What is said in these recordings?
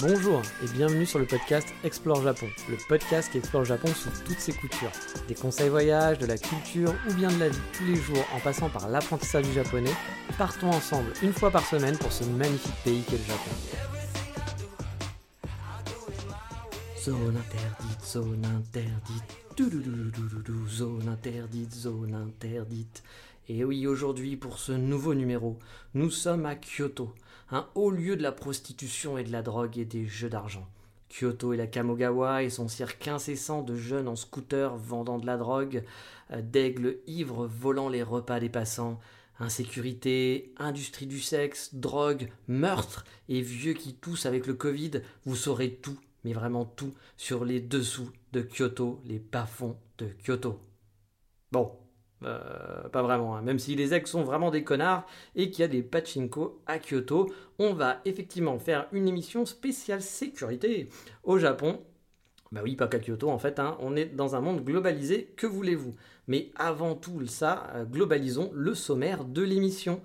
Bonjour et bienvenue sur le podcast Explore Japon, le podcast qui explore Japon sous toutes ses coutures. Des conseils voyage, de la culture ou bien de la vie tous les jours en passant par l'apprentissage du japonais, partons ensemble une fois par semaine pour ce magnifique pays qu'est le Japon. Zone interdite, zone interdite, Doudoudoudoudoudou, zone interdite, zone interdite. Et oui, aujourd'hui, pour ce nouveau numéro, nous sommes à Kyoto, un haut lieu de la prostitution et de la drogue et des jeux d'argent. Kyoto et la Kamogawa et son cirque incessant de jeunes en scooter vendant de la drogue, euh, d'aigles ivres volant les repas des passants, insécurité, industrie du sexe, drogue, meurtre et vieux qui toussent avec le Covid, vous saurez tout, mais vraiment tout, sur les dessous de Kyoto, les bas-fonds de Kyoto. Bon, euh, pas vraiment, hein. même si les ex sont vraiment des connards et qu'il y a des pachinko à Kyoto, on va effectivement faire une émission spéciale sécurité au Japon. Bah oui, pas qu'à Kyoto en fait, hein. on est dans un monde globalisé, que voulez-vous? Mais avant tout ça, euh, globalisons le sommaire de l'émission.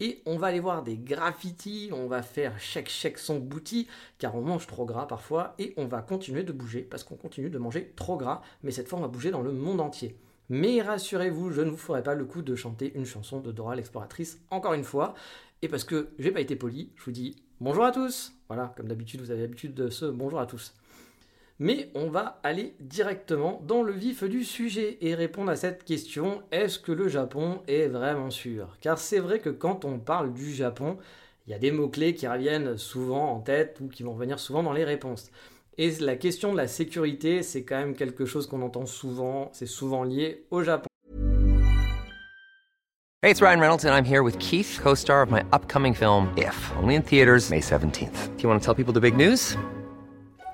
Et on va aller voir des graffitis, on va faire chèque chèque son bouti, car on mange trop gras parfois, et on va continuer de bouger, parce qu'on continue de manger trop gras, mais cette fois on va bouger dans le monde entier. Mais rassurez-vous, je ne vous ferai pas le coup de chanter une chanson de Dora l'exploratrice encore une fois. Et parce que j'ai pas été poli, je vous dis bonjour à tous. Voilà, comme d'habitude, vous avez l'habitude de ce bonjour à tous. Mais on va aller directement dans le vif du sujet et répondre à cette question est-ce que le Japon est vraiment sûr? Car c'est vrai que quand on parle du Japon, il y a des mots-clés qui reviennent souvent en tête ou qui vont venir souvent dans les réponses. Et la question de la sécurité, c'est quand même quelque chose qu'on entend souvent, c'est souvent lié au Japon. Hey, it's Ryan Reynolds and I'm here with Keith, co-star of my upcoming film If, only in theaters May 17th. Do you want to tell people the big news?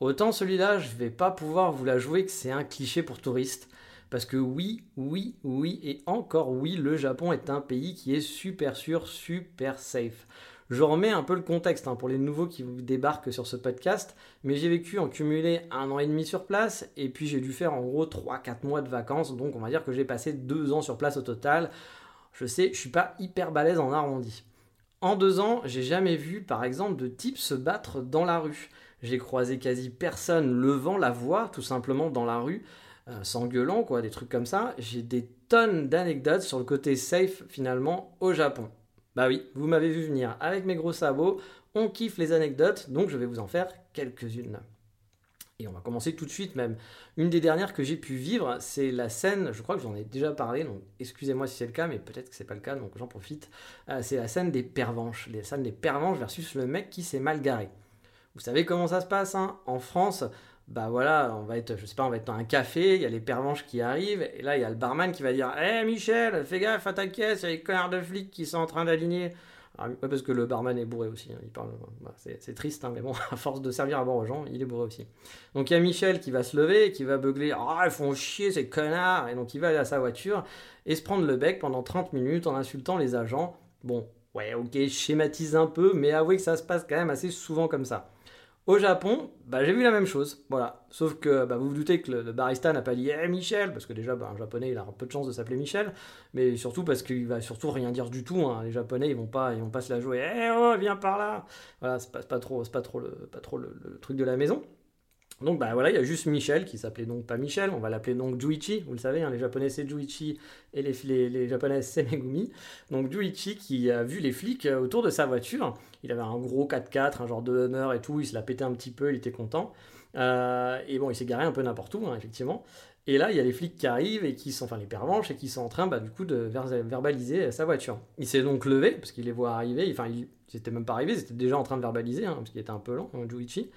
autant celui-là, je vais pas pouvoir vous la jouer que c'est un cliché pour touristes. Parce que oui, oui, oui, et encore oui, le Japon est un pays qui est super sûr, super safe. Je remets un peu le contexte hein, pour les nouveaux qui débarquent sur ce podcast, mais j'ai vécu en cumulé un an et demi sur place, et puis j'ai dû faire en gros 3-4 mois de vacances, donc on va dire que j'ai passé 2 ans sur place au total. Je sais, je suis pas hyper balèze en arrondi. En deux ans, j'ai jamais vu par exemple de type se battre dans la rue. J'ai croisé quasi personne levant la voix tout simplement dans la rue, euh, s'engueulant, quoi, des trucs comme ça. J'ai des tonnes d'anecdotes sur le côté safe finalement au Japon. Bah oui, vous m'avez vu venir avec mes gros sabots, on kiffe les anecdotes, donc je vais vous en faire quelques-unes. Et on va commencer tout de suite même. Une des dernières que j'ai pu vivre, c'est la scène, je crois que j'en ai déjà parlé, donc excusez-moi si c'est le cas, mais peut-être que c'est pas le cas, donc j'en profite. Euh, c'est la scène des pervenches, les scènes des pervenches versus le mec qui s'est mal garé. Vous savez comment ça se passe hein En France, bah voilà, on va être, je sais pas, on va être dans un café, il y a les pervenches qui arrivent, et là il y a le barman qui va dire Hé Michel, fais gaffe à ta caisse, y a les connards de flics qui sont en train d'aligner. parce que le barman est bourré aussi, hein, il parle, bah, c'est triste, hein, mais bon, à force de servir à boire aux gens, il est bourré aussi. Donc il y a Michel qui va se lever qui va beugler Ah, ils font chier ces connards Et donc il va aller à sa voiture et se prendre le bec pendant 30 minutes en insultant les agents. Bon, ouais, ok, schématise un peu, mais avouez que ça se passe quand même assez souvent comme ça. Au Japon, bah, j'ai vu la même chose. Voilà. Sauf que bah, vous vous doutez que le, barista n'a pas dit hey, Michel, parce que déjà, bah, un japonais, il a un peu de chance de s'appeler Michel, mais surtout parce qu'il va surtout rien dire du tout. Hein. Les japonais, ils vont pas, ils vont pas se la jouer hey, oh, viens par là Voilà, c'est pas, pas, trop, pas trop, le, pas trop le, truc de la maison. Donc bah voilà, il y a juste Michel qui s'appelait donc pas Michel, on va l'appeler donc Juichi, vous le savez, hein, les japonais c'est Juichi et les, les, les japonaises c'est Megumi. Donc Juichi qui a vu les flics euh, autour de sa voiture, il avait un gros 4x4, un genre de Hummer et tout, il se l'a pété un petit peu, il était content. Euh, et bon, il s'est garé un peu n'importe où, hein, effectivement. Et là, il y a les flics qui arrivent et qui sont, enfin les pervenches, et qui sont en train, bah, du coup, de verbaliser sa voiture. Il s'est donc levé, parce qu'il les voit arriver, enfin, ils n'étaient même pas arrivés, ils étaient déjà en train de verbaliser, hein, parce qu'il était un peu lent, Juichi.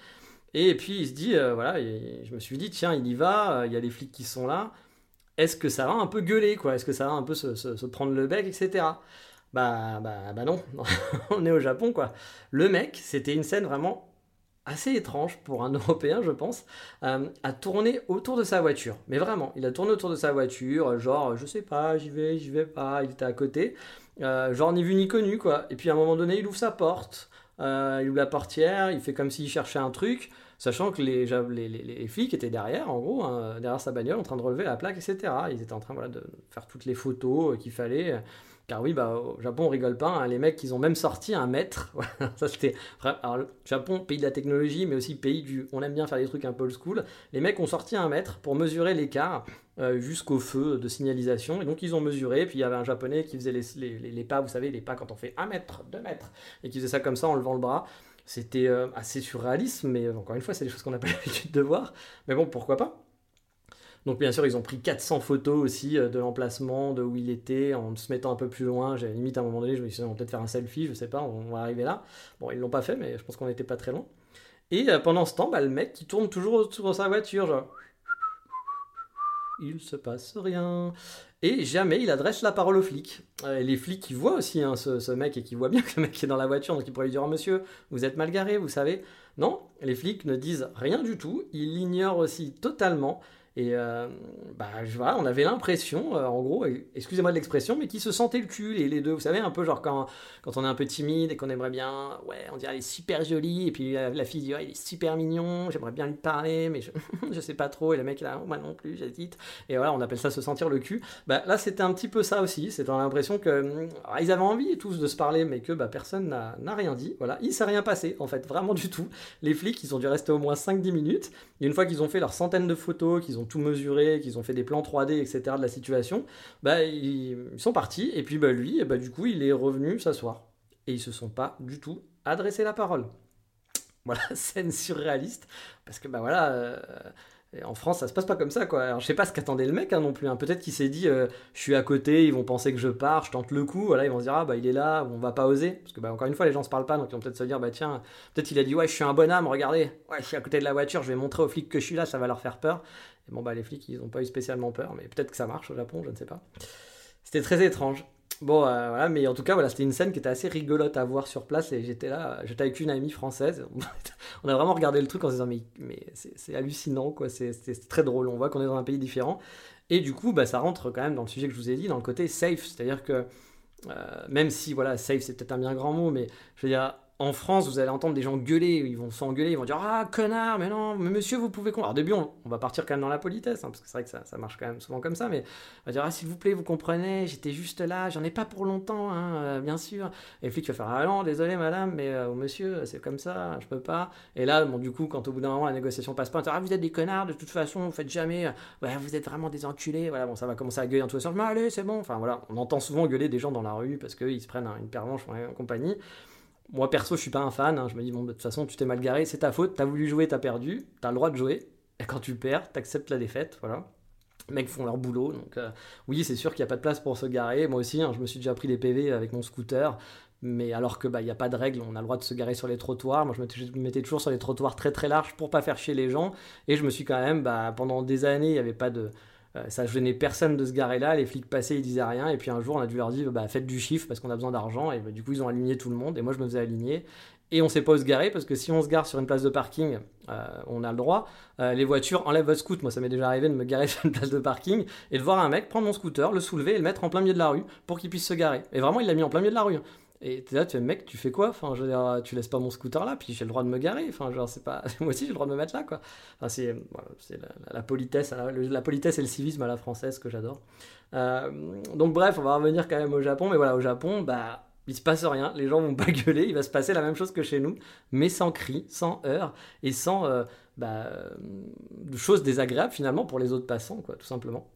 Et puis il se dit, euh, voilà, je me suis dit, tiens, il y va, euh, il y a les flics qui sont là, est-ce que ça va un peu gueuler, quoi? Est-ce que ça va un peu se, prendre le bec, etc. Bah, bah, bah non, on est au Japon, quoi. Le mec, c'était une scène vraiment assez étrange pour un Européen, je pense, euh, a tourné autour de sa voiture. Mais vraiment, il a tourné autour de sa voiture, genre, je sais pas, j'y vais, j'y vais pas, il était à côté. Euh, genre, ni vu ni connu, quoi. Et puis à un moment donné, il ouvre sa porte, euh, il ouvre la portière, il fait comme s'il cherchait un truc, sachant que les, les, les, flics étaient derrière, en gros, hein, derrière sa bagnole, en train de relever la plaque, etc. Ils étaient en train voilà, de faire toutes les photos qu'il fallait. Car oui, bah, au Japon, on rigole pas. Hein. les mecs, ils ont même sorti un mètre. ça, c'était. Alors, le Japon, pays de la technologie, mais aussi pays du. On aime bien faire des trucs un peu old school. Les mecs ont sorti un mètre pour mesurer l'écart euh, jusqu'au feu de signalisation. Et donc, ils ont mesuré. Puis, il y avait un japonais qui faisait les, les, pas, vous savez, les pas quand on fait un mètre, deux mètres. Et qui faisait ça comme ça en levant le bras. C'était euh, assez surréaliste, mais encore une fois, c'est des choses qu'on n'a pas l'habitude de voir. Mais bon, pourquoi pas? Donc bien sûr, ils ont pris 400 photos aussi euh, de l'emplacement, de où il était, en se mettant un peu plus loin. J'ai limite à un moment donné, je me suis dit, on va peut-être faire un selfie, je sais pas, on va arriver là. Bon, ils l'ont pas fait, mais je pense qu'on n'était pas très loin. Et euh, pendant ce temps, bah, le mec qui tourne toujours autour de sa voiture, genre... Il se passe rien. Et jamais il adresse la parole aux flics. Euh, les flics qui voient aussi hein, ce, mec et qui voient bien que le mec est dans la voiture, donc ils pourraient lui dire oh, Monsieur, vous êtes mal garé, vous savez. Non, les flics ne disent rien du tout. Ils l'ignorent aussi totalement. Et euh, bah, voilà, on avait l'impression, euh, en gros, excusez-moi de l'expression, mais qu'ils se sentaient le cul, les, deux. Vous savez, un peu genre quand, quand on est un peu timide et qu'on aimerait bien, ouais, on dirait elle est super jolie, et puis la, fille dit, ouais, il est super mignon, j'aimerais bien lui parler, mais je, je sais pas trop, et le mec là, moi non plus, j'hésite. Et voilà, on appelle ça se sentir le cul. Bah, là, c'était un petit peu ça aussi, c'était l'impression que ils avaient envie tous de se parler, mais que bah, personne n'a rien dit. Voilà, il s'est rien passé, en fait, vraiment du tout. Les flics, ils ont dû rester au moins 5-10 minutes, et une fois qu'ils ont fait leurs centaines de photos, qu'ils ont tout mesuré, qu'ils ont fait des plans 3D, etc. de la situation, bah, ils, sont partis. Et puis bah, lui, bah, du coup, il est revenu s'asseoir. Et ils se sont pas du tout adressé la parole. Voilà, scène surréaliste. Parce que, bah voilà, euh, en France, ça se passe pas comme ça, quoi. Alors, je sais pas ce qu'attendait le mec hein, non plus. Hein. Peut-être qu'il s'est dit, euh, je suis à côté, ils vont penser que je pars, je tente le coup. Voilà, ils vont se dire, ah bah il est là, on va pas oser. Parce que, bah, encore une fois, les gens se parlent pas, donc ils vont peut-être se dire, bah tiens, peut-être il a dit, ouais, je suis un bonhomme, regardez, ouais, je suis à côté de la voiture, je vais montrer aux flics que je suis là, ça va leur faire peur. Bon, bah les flics, ils ont pas eu spécialement peur, mais peut-être que ça marche au Japon, je ne sais pas. C'était très étrange. Bon, euh, voilà, mais en tout cas, voilà, c'était une scène qui était assez rigolote à voir sur place et j'étais là, j'étais avec une amie française. on a vraiment regardé le truc en se disant, mais, mais c'est hallucinant, quoi, c'est très drôle. On voit qu'on est dans un pays différent. Et du coup, bah, ça rentre quand même dans le sujet que je vous ai dit, dans le côté safe. C'est-à-dire que, euh, même si, voilà, safe, c'est peut-être un bien grand mot, mais je veux dire, en France, vous allez entendre des gens gueuler, ils vont s'engueuler, ils vont dire Ah, connard, mais non, mais monsieur, vous pouvez. Alors, au début, on, va partir quand même dans la politesse, hein, parce que c'est vrai que ça, marche quand même souvent comme ça, mais on va dire Ah, s'il vous plaît, vous comprenez, j'étais juste là, j'en ai pas pour longtemps, hein, euh, bien sûr. Et le flic va faire Ah non, désolé, madame, mais euh, monsieur, c'est comme ça, je peux pas. Et là, du coup, quand au bout d'un moment, la négociation passe pas, on dit Ah, vous êtes des connards, de toute façon, vous faites jamais, euh, ouais, vous êtes vraiment des enculés, voilà, bon, ça va commencer à gueuler en tous les sens, mais allez, c'est bon. Enfin, voilà, on entend souvent gueuler des gens dans la rue parce qu'ils se prennent une pervenche en compagnie. Moi, perso, je suis pas un fan. Hein. Je me dis, bon, de toute façon, tu t'es mal garé, c'est ta faute. T'as voulu jouer, t'as perdu. T'as le droit de jouer. Et quand tu perds, t'acceptes la défaite. Voilà. Les mecs font leur boulot. Donc, euh, oui, c'est sûr qu'il n'y a pas de place pour se garer. Moi aussi, hein, je me suis déjà pris des PV avec mon scooter. Mais alors que bah il n'y a pas de règle, on a le droit de se garer sur les trottoirs. Moi je me mettais toujours sur les trottoirs très très larges pour pas faire chier les gens. Et je me suis quand même, bah, pendant des années, il n'y avait pas de, euh, ça gênait personne de se garer là, les flics passaient, ils disaient rien, et puis un jour on a dû leur dire bah, faites du chiffre parce qu'on a besoin d'argent, et bah, du coup ils ont aligné tout le monde, et moi je me faisais aligner, et on sait pas où se garer parce que si on se gare sur une place de parking, euh, on a le droit. Euh, les voitures enlèvent votre scooter. Moi, ça m'est déjà arrivé de me garer sur une place de parking et de voir un mec prendre mon scooter, le soulever et le mettre en plein milieu de la rue pour qu'il puisse se garer. Et vraiment, il l'a mis en plein milieu de la rue. Et là, tu fais, mec, tu fais quoi? Enfin, je veux tu laisses pas mon scooter là, puis j'ai le droit de me garer. Enfin, genre, c'est pas. Moi aussi, j'ai le droit de me mettre là, quoi. Enfin, c'est la, politesse, la, politesse et le civisme à la française que j'adore. Euh, donc, bref, on va revenir quand même au Japon. Mais voilà, au Japon, bah. Il se passe rien, les gens vont pas gueuler, il va se passer la même chose que chez nous, mais sans cris, sans heurts et sans euh, bah, de choses désagréables finalement pour les autres passants, quoi, tout simplement.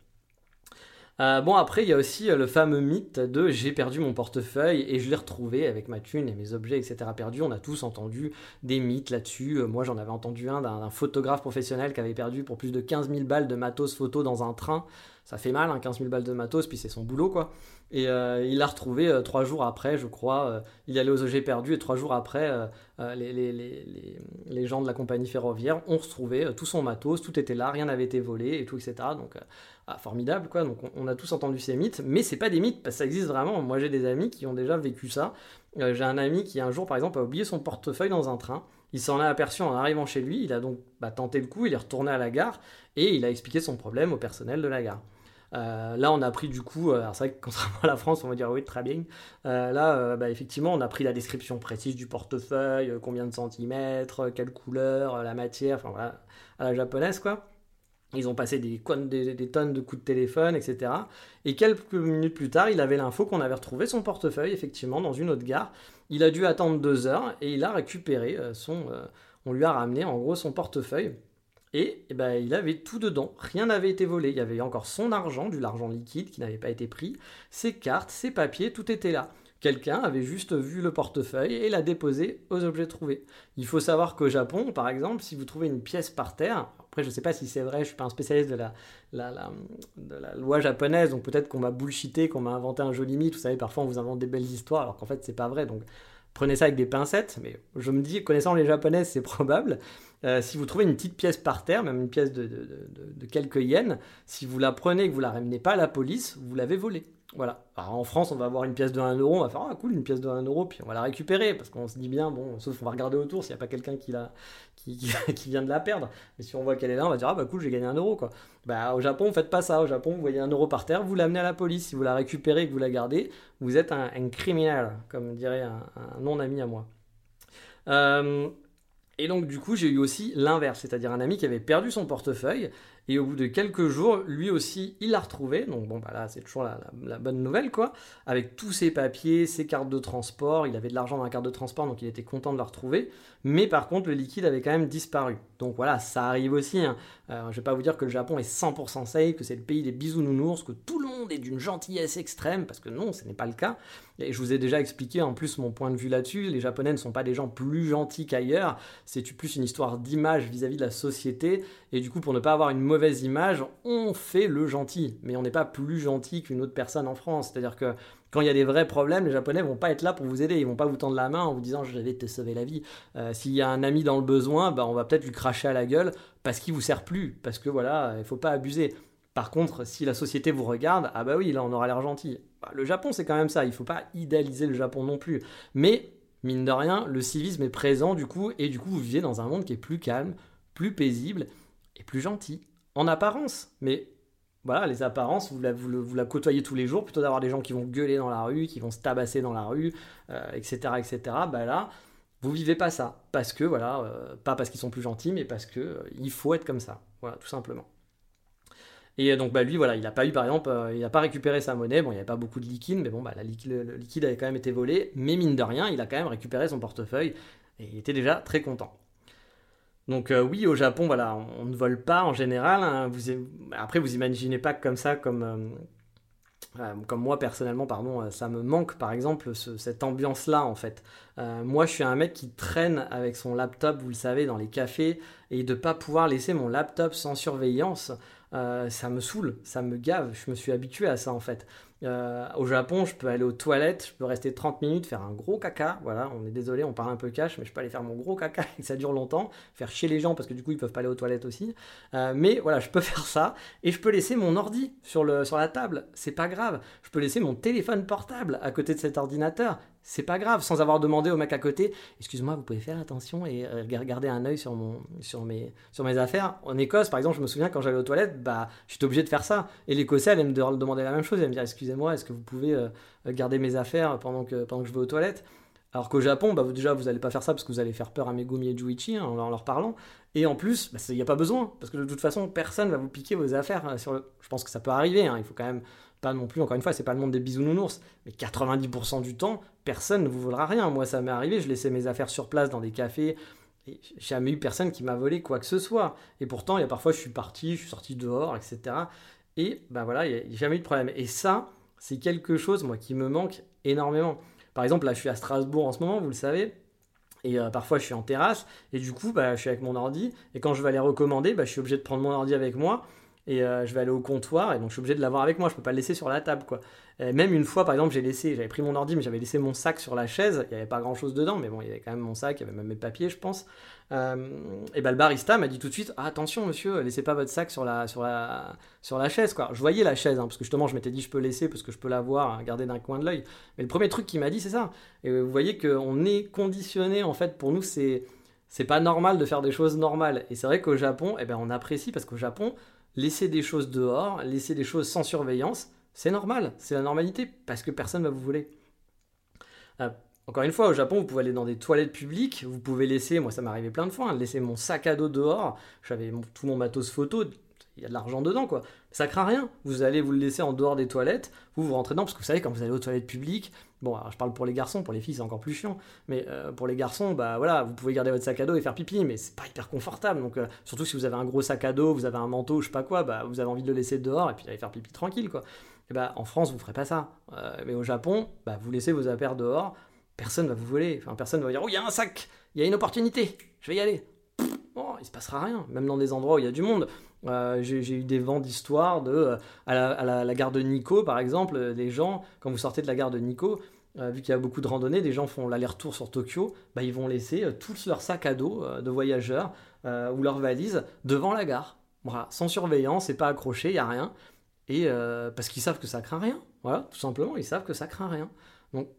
Euh, bon, après, il y a aussi euh, le fameux mythe de j'ai perdu mon portefeuille et je l'ai retrouvé avec ma thune et mes objets, etc. perdus. On a tous entendu des mythes là-dessus. Euh, moi, j'en avais entendu un d'un photographe professionnel qui avait perdu pour plus de 15 000 balles de matos photo dans un train. Ça fait mal, hein, 15 000 balles de matos, puis c'est son boulot, quoi. Et il l'a retrouvé trois jours après, je crois. il allait aux objets perdus et trois jours après, les, gens de la compagnie ferroviaire ont retrouvé tout son matos, tout était là, rien n'avait été volé et tout, etc. Donc ah, formidable, quoi. Donc on, a tous entendu ces mythes, mais c'est pas des mythes parce que ça existe vraiment. Moi j'ai des amis qui ont déjà vécu ça. Euh, j'ai un ami qui un jour, par exemple, a oublié son portefeuille dans un train. Il s'en a aperçu en arrivant chez lui, il a donc bah, tenté le coup, il est retourné à la gare et il a expliqué son problème au personnel de la gare. Euh, là, on a pris du coup, euh, c'est vrai que contrairement à la France, on va dire oui, très bien. Euh, là, bah, effectivement, on a pris la description précise du portefeuille, combien de centimètres, quelle couleur, la matière, enfin voilà, à la japonaise quoi. Ils ont passé des, des, tonnes de coups de téléphone, etc. Et quelques minutes plus tard, il avait l'info qu'on avait retrouvé son portefeuille, effectivement, dans une autre gare. Il a dû attendre deux heures et il a récupéré son. on lui a ramené en gros son portefeuille. Et, eh ben, il avait tout dedans, rien n'avait été volé. Il y avait encore son argent, du l'argent liquide qui n'avait pas été pris, ses cartes, ses papiers, tout était là. Quelqu'un avait juste vu le portefeuille et l'a déposé aux objets trouvés. Il faut savoir qu'au Japon, par exemple, si vous trouvez une pièce par terre, après je ne sais pas si c'est vrai, je ne suis pas un spécialiste de la, de la loi japonaise, donc peut-être qu'on m'a bullshité, qu'on m'a inventé un joli mythe. Vous savez, parfois on vous invente des belles histoires alors qu'en fait c'est pas vrai. Donc prenez ça avec des pincettes, mais je me dis, connaissant les japonaises, c'est probable. Euh, si vous trouvez une petite pièce par terre, même une pièce de, quelques yens, si vous la prenez et que vous la ramenez pas à la police, vous l'avez volée. Voilà. en France, on va avoir une pièce de 1 euro, on va faire ah cool, une pièce de 1 euro, puis on va la récupérer parce qu'on se dit bien, bon, sauf qu'on va regarder autour s'il n'y a pas quelqu'un qui, vient de la perdre. Mais si on voit qu'elle est là, on va dire ah bah cool, j'ai gagné 1 euro quoi. Bah au Japon, vous faites pas ça. Au Japon, vous voyez 1 euro par terre, vous l'amenez à la police. Si vous la récupérez et que vous la gardez, vous êtes un, criminel, comme dirait un, un non-ami à moi. Euh, et donc du coup j'ai eu aussi l'inverse, c'est-à-dire un ami qui avait perdu son portefeuille et au bout de quelques jours, lui aussi, il l'a retrouvé. Donc bon, bah là, c'est toujours la, bonne nouvelle, quoi. Avec tous ses papiers, ses cartes de transport. Il avait de l'argent dans la carte de transport, donc il était content de la retrouver. Mais par contre, le liquide avait quand même disparu. Donc voilà, ça arrive aussi. Hein. Euh, je vais pas vous dire que le Japon est 100% safe, que c'est le pays des bisounounours, que tout le monde est d'une gentillesse extrême, parce que non, ce n'est pas le cas. Et je vous ai déjà expliqué en plus mon point de vue là-dessus. Les Japonais ne sont pas des gens plus gentils qu'ailleurs. C'est plus une histoire d'image vis-à-vis de la société. Et du coup, pour ne pas avoir une mauvaise image, on fait le gentil. Mais on n'est pas plus gentil qu'une autre personne en France. C'est-à-dire que quand il y a des vrais problèmes, les Japonais vont pas être là pour vous aider. Ils vont pas vous tendre la main en vous disant je vais te sauver la vie. Euh, s'il y a un ami dans le besoin, bah, on va peut-être lui cracher à la gueule parce qu'il vous sert plus. Parce que voilà, il faut pas abuser. Par contre, si la société vous regarde, ah bah oui, là on aura l'air gentil. Bah, le Japon, c'est quand même ça. Il faut pas idéaliser le Japon non plus. Mais mine de rien, le civisme est présent du coup, et du coup vous vivez dans un monde qui est plus calme, plus paisible et plus gentil, en apparence. Mais voilà, les apparences, vous la, côtoyez tous les jours, plutôt d'avoir des gens qui vont gueuler dans la rue, qui vont se tabasser dans la rue, etc., euh, etc. Bah là, vous vivez pas ça, parce que voilà, euh, pas parce qu'ils sont plus gentils, mais parce que euh, il faut être comme ça, voilà, tout simplement. Et donc bah, lui, voilà, il n'a pas eu, par exemple, euh, il n'a pas récupéré sa monnaie. Bon, il n'y avait pas beaucoup de liquide, mais bon, bah, le liquide avait quand même été volé. Mais mine de rien, il a quand même récupéré son portefeuille et il était déjà très content. Donc euh, oui, au Japon, voilà, on, ne vole pas en général. Hein. vous, après, vous imaginez pas comme ça, comme, euh, comme moi personnellement, pardon, ça me manque par exemple cette ambiance-là en fait. moi, je suis un mec qui traîne avec son laptop, vous le savez, dans les cafés et de pas pouvoir laisser mon laptop sans surveillance. Euh, ça me saoule, ça me gave. Je me suis habitué à ça en fait. Euh, au Japon, je peux aller aux toilettes, je peux rester 30 minutes, faire un gros caca. Voilà, on est désolé, on parle un peu cash, mais je peux aller faire mon gros caca et que ça dure longtemps, faire chier les gens parce que du coup ils peuvent pas aller aux toilettes aussi. Euh, mais voilà, je peux faire ça et je peux laisser mon ordi sur, le, sur la table. C'est pas grave. Je peux laisser mon téléphone portable à côté de cet ordinateur c'est pas grave, sans avoir demandé au mec à côté, excuse-moi, vous pouvez faire attention et garder un œil sur, mes, affaires. En Écosse, par exemple, je me souviens quand j'allais aux toilettes, bah, j'étais obligé de faire ça. Et l'Écossais allait me demander la même chose, elle me dire, excusez-moi, est-ce que vous pouvez euh, garder mes affaires pendant que, je vais aux toilettes? Alors qu'au Japon, bah, déjà, vous n'allez pas faire ça parce que vous allez faire peur à Megumi et Juichi hein, en, leur parlant. Et en plus, il bah, n'y a pas besoin, parce que de toute façon, personne va vous piquer vos affaires. Sur Je pense que ça peut arriver, hein. il faut quand même pas non plus, encore une fois, c'est pas le monde des bisounours, mais 90% du temps, personne ne vous volera rien. Moi, ça m'est arrivé, je laissais mes affaires sur place dans des cafés, et jamais eu personne qui m'a volé quoi que ce soit. Et pourtant, il y a parfois, je suis parti, je suis sorti dehors, etc. Et ben voilà, il n'y a, jamais eu de problème. Et ça, c'est quelque chose, moi, qui me manque énormément. Par exemple, là, je suis à Strasbourg en ce moment, vous le savez. Et euh, parfois, je suis en terrasse. Et du coup, bah, je suis avec mon ordi. Et quand je vais aller recommander, bah, je suis obligé de prendre mon ordi avec moi et euh, je vais aller au comptoir et donc je suis obligé de l'avoir avec moi, je peux pas le laisser sur la table quoi. même une fois par exemple, j'ai laissé, j'avais pris mon ordi mais j'avais laissé mon sac sur la chaise, il n'y avait pas grand chose dedans mais bon, il y avait quand même mon sac, il y avait même mes papiers je pense. Euh, et ben le barista m'a dit tout de suite ah, attention monsieur, laissez pas votre sac sur la sur la sur la chaise quoi. Je voyais la chaise hein, parce que justement je m'étais dit je peux laisser parce que je peux la voir, hein, garder d'un coin de l'œil. Mais le premier truc qu'il m'a dit c'est ça. Et vous voyez qu'on est conditionné en fait pour nous c'est C'est pas normal de faire des choses normales. Et c'est vrai qu'au Japon, eh ben, on apprécie parce qu'au Japon, laisser des choses dehors, laisser des choses sans surveillance, c'est normal, c'est la normalité, parce que personne ne va vous voler. Euh, encore une fois, au Japon, vous pouvez aller dans des toilettes publiques, vous pouvez laisser, moi ça m'est arrivé plein de fois, hein, laisser mon sac à dos dehors, j'avais tout mon matos photo, il y a de l'argent dedans quoi. Ça craint rien, vous allez vous le laisser en dehors des toilettes, vous vous rentrez dedans, parce que vous savez, quand vous allez aux toilettes publiques, bon, alors je parle pour les garçons, pour les filles c'est encore plus chiant, mais euh, pour les garçons, bah voilà, vous pouvez garder votre sac à dos et faire pipi, mais c'est pas hyper confortable, donc euh, surtout si vous avez un gros sac à dos, vous avez un manteau, je sais pas quoi, bah vous avez envie de le laisser dehors et puis d'aller faire pipi tranquille quoi. Et bah, en France, vous ferez pas ça. Euh, mais au Japon, bah, vous laissez vos affaires dehors, personne ne va vous voler. Enfin, personne va dire Oh, il y a un sac, il y a une opportunité, je vais y aller. Bon, il se passera rien, même dans des endroits où il y a du monde. Euh, j'ai eu des vents d'histoire de euh, à, la, gare de Nikko, par exemple, des gens, quand vous sortez de la gare de Nikko, vu qu'il y a beaucoup de randonnées, des gens font l'aller-retour sur Tokyo, bah, ils vont laisser tous leurs sacs à dos de voyageurs ou leurs valises devant la gare. Voilà, sans surveillance, c'est pas accroché, il n'y a rien. Et euh, parce qu'ils savent que ça craint rien. Voilà, tout simplement, ils savent que ça craint rien. Donc,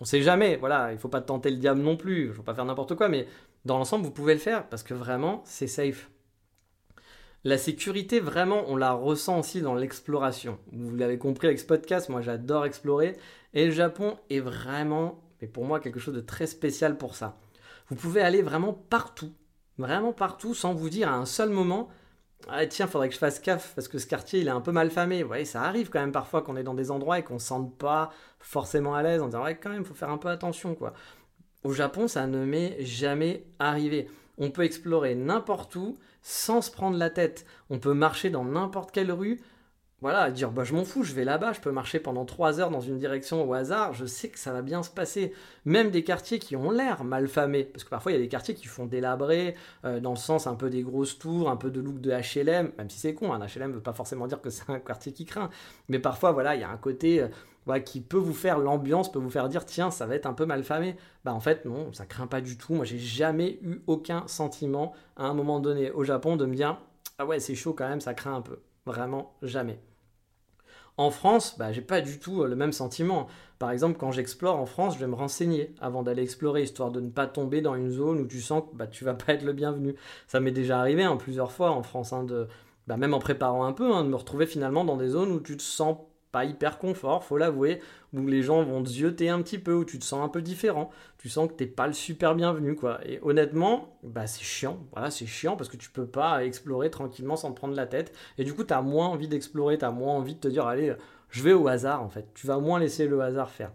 on sait jamais. Voilà, il faut pas tenter le diable non plus. Il faut pas faire n'importe quoi. Mais dans l'ensemble, vous pouvez le faire parce que vraiment, c'est safe. La sécurité, vraiment, on la ressent aussi dans l'exploration. Vous l'avez compris avec ce podcast, moi j'adore explorer. Et le Japon est vraiment, mais pour moi, quelque chose de très spécial pour ça. Vous pouvez aller vraiment partout, vraiment partout, sans vous dire à un seul moment, ah tiens, faudrait que je fasse gaffe parce que ce quartier il est un peu mal famé. Vous voyez, ça arrive quand même parfois qu'on est dans des endroits et qu'on se sente pas forcément à l'aise en disant ouais quand même faut faire un peu attention quoi. Au Japon, ça ne m'est jamais arrivé. On peut explorer n'importe où sans se prendre la tête. On peut marcher dans n'importe quelle rue voilà, dire bah je m'en fous, je vais là-bas, je peux marcher pendant trois heures dans une direction au hasard, je sais que ça va bien se passer. Même des quartiers qui ont l'air mal famés, parce que parfois il y a des quartiers qui font délabrés, euh, dans le sens un peu des grosses tours, un peu de look de HLM, même si c'est con, un HLM ne veut pas forcément dire que c'est un quartier qui craint, mais parfois voilà, il y a un côté euh, qui peut vous faire l'ambiance, peut vous faire dire tiens, ça va être un peu mal famé. Bah en fait non, ça craint pas du tout. Moi j'ai jamais eu aucun sentiment à un moment donné au Japon de me dire ah ouais c'est chaud quand même, ça craint un peu. Vraiment jamais. En France, bah, j'ai pas du tout euh, le même sentiment. Par exemple, quand j'explore en France, je vais me renseigner avant d'aller explorer, histoire de ne pas tomber dans une zone où tu sens que bah, tu vas pas être le bienvenu. Ça m'est déjà arrivé hein, plusieurs fois en France, hein, bah, même en préparant un peu, hein, de me retrouver finalement dans des zones où tu te sens pas hyper confort, faut l'avouer, où les gens vont te zioter un petit peu, où tu te sens un peu différent, tu sens que t'es pas le super bienvenu, quoi. Et honnêtement, bah c'est chiant, voilà, c'est chiant parce que tu peux pas explorer tranquillement sans te prendre la tête, et du coup t'as moins envie d'explorer, t'as moins envie de te dire, allez, je vais au hasard, en fait, tu vas moins laisser le hasard faire.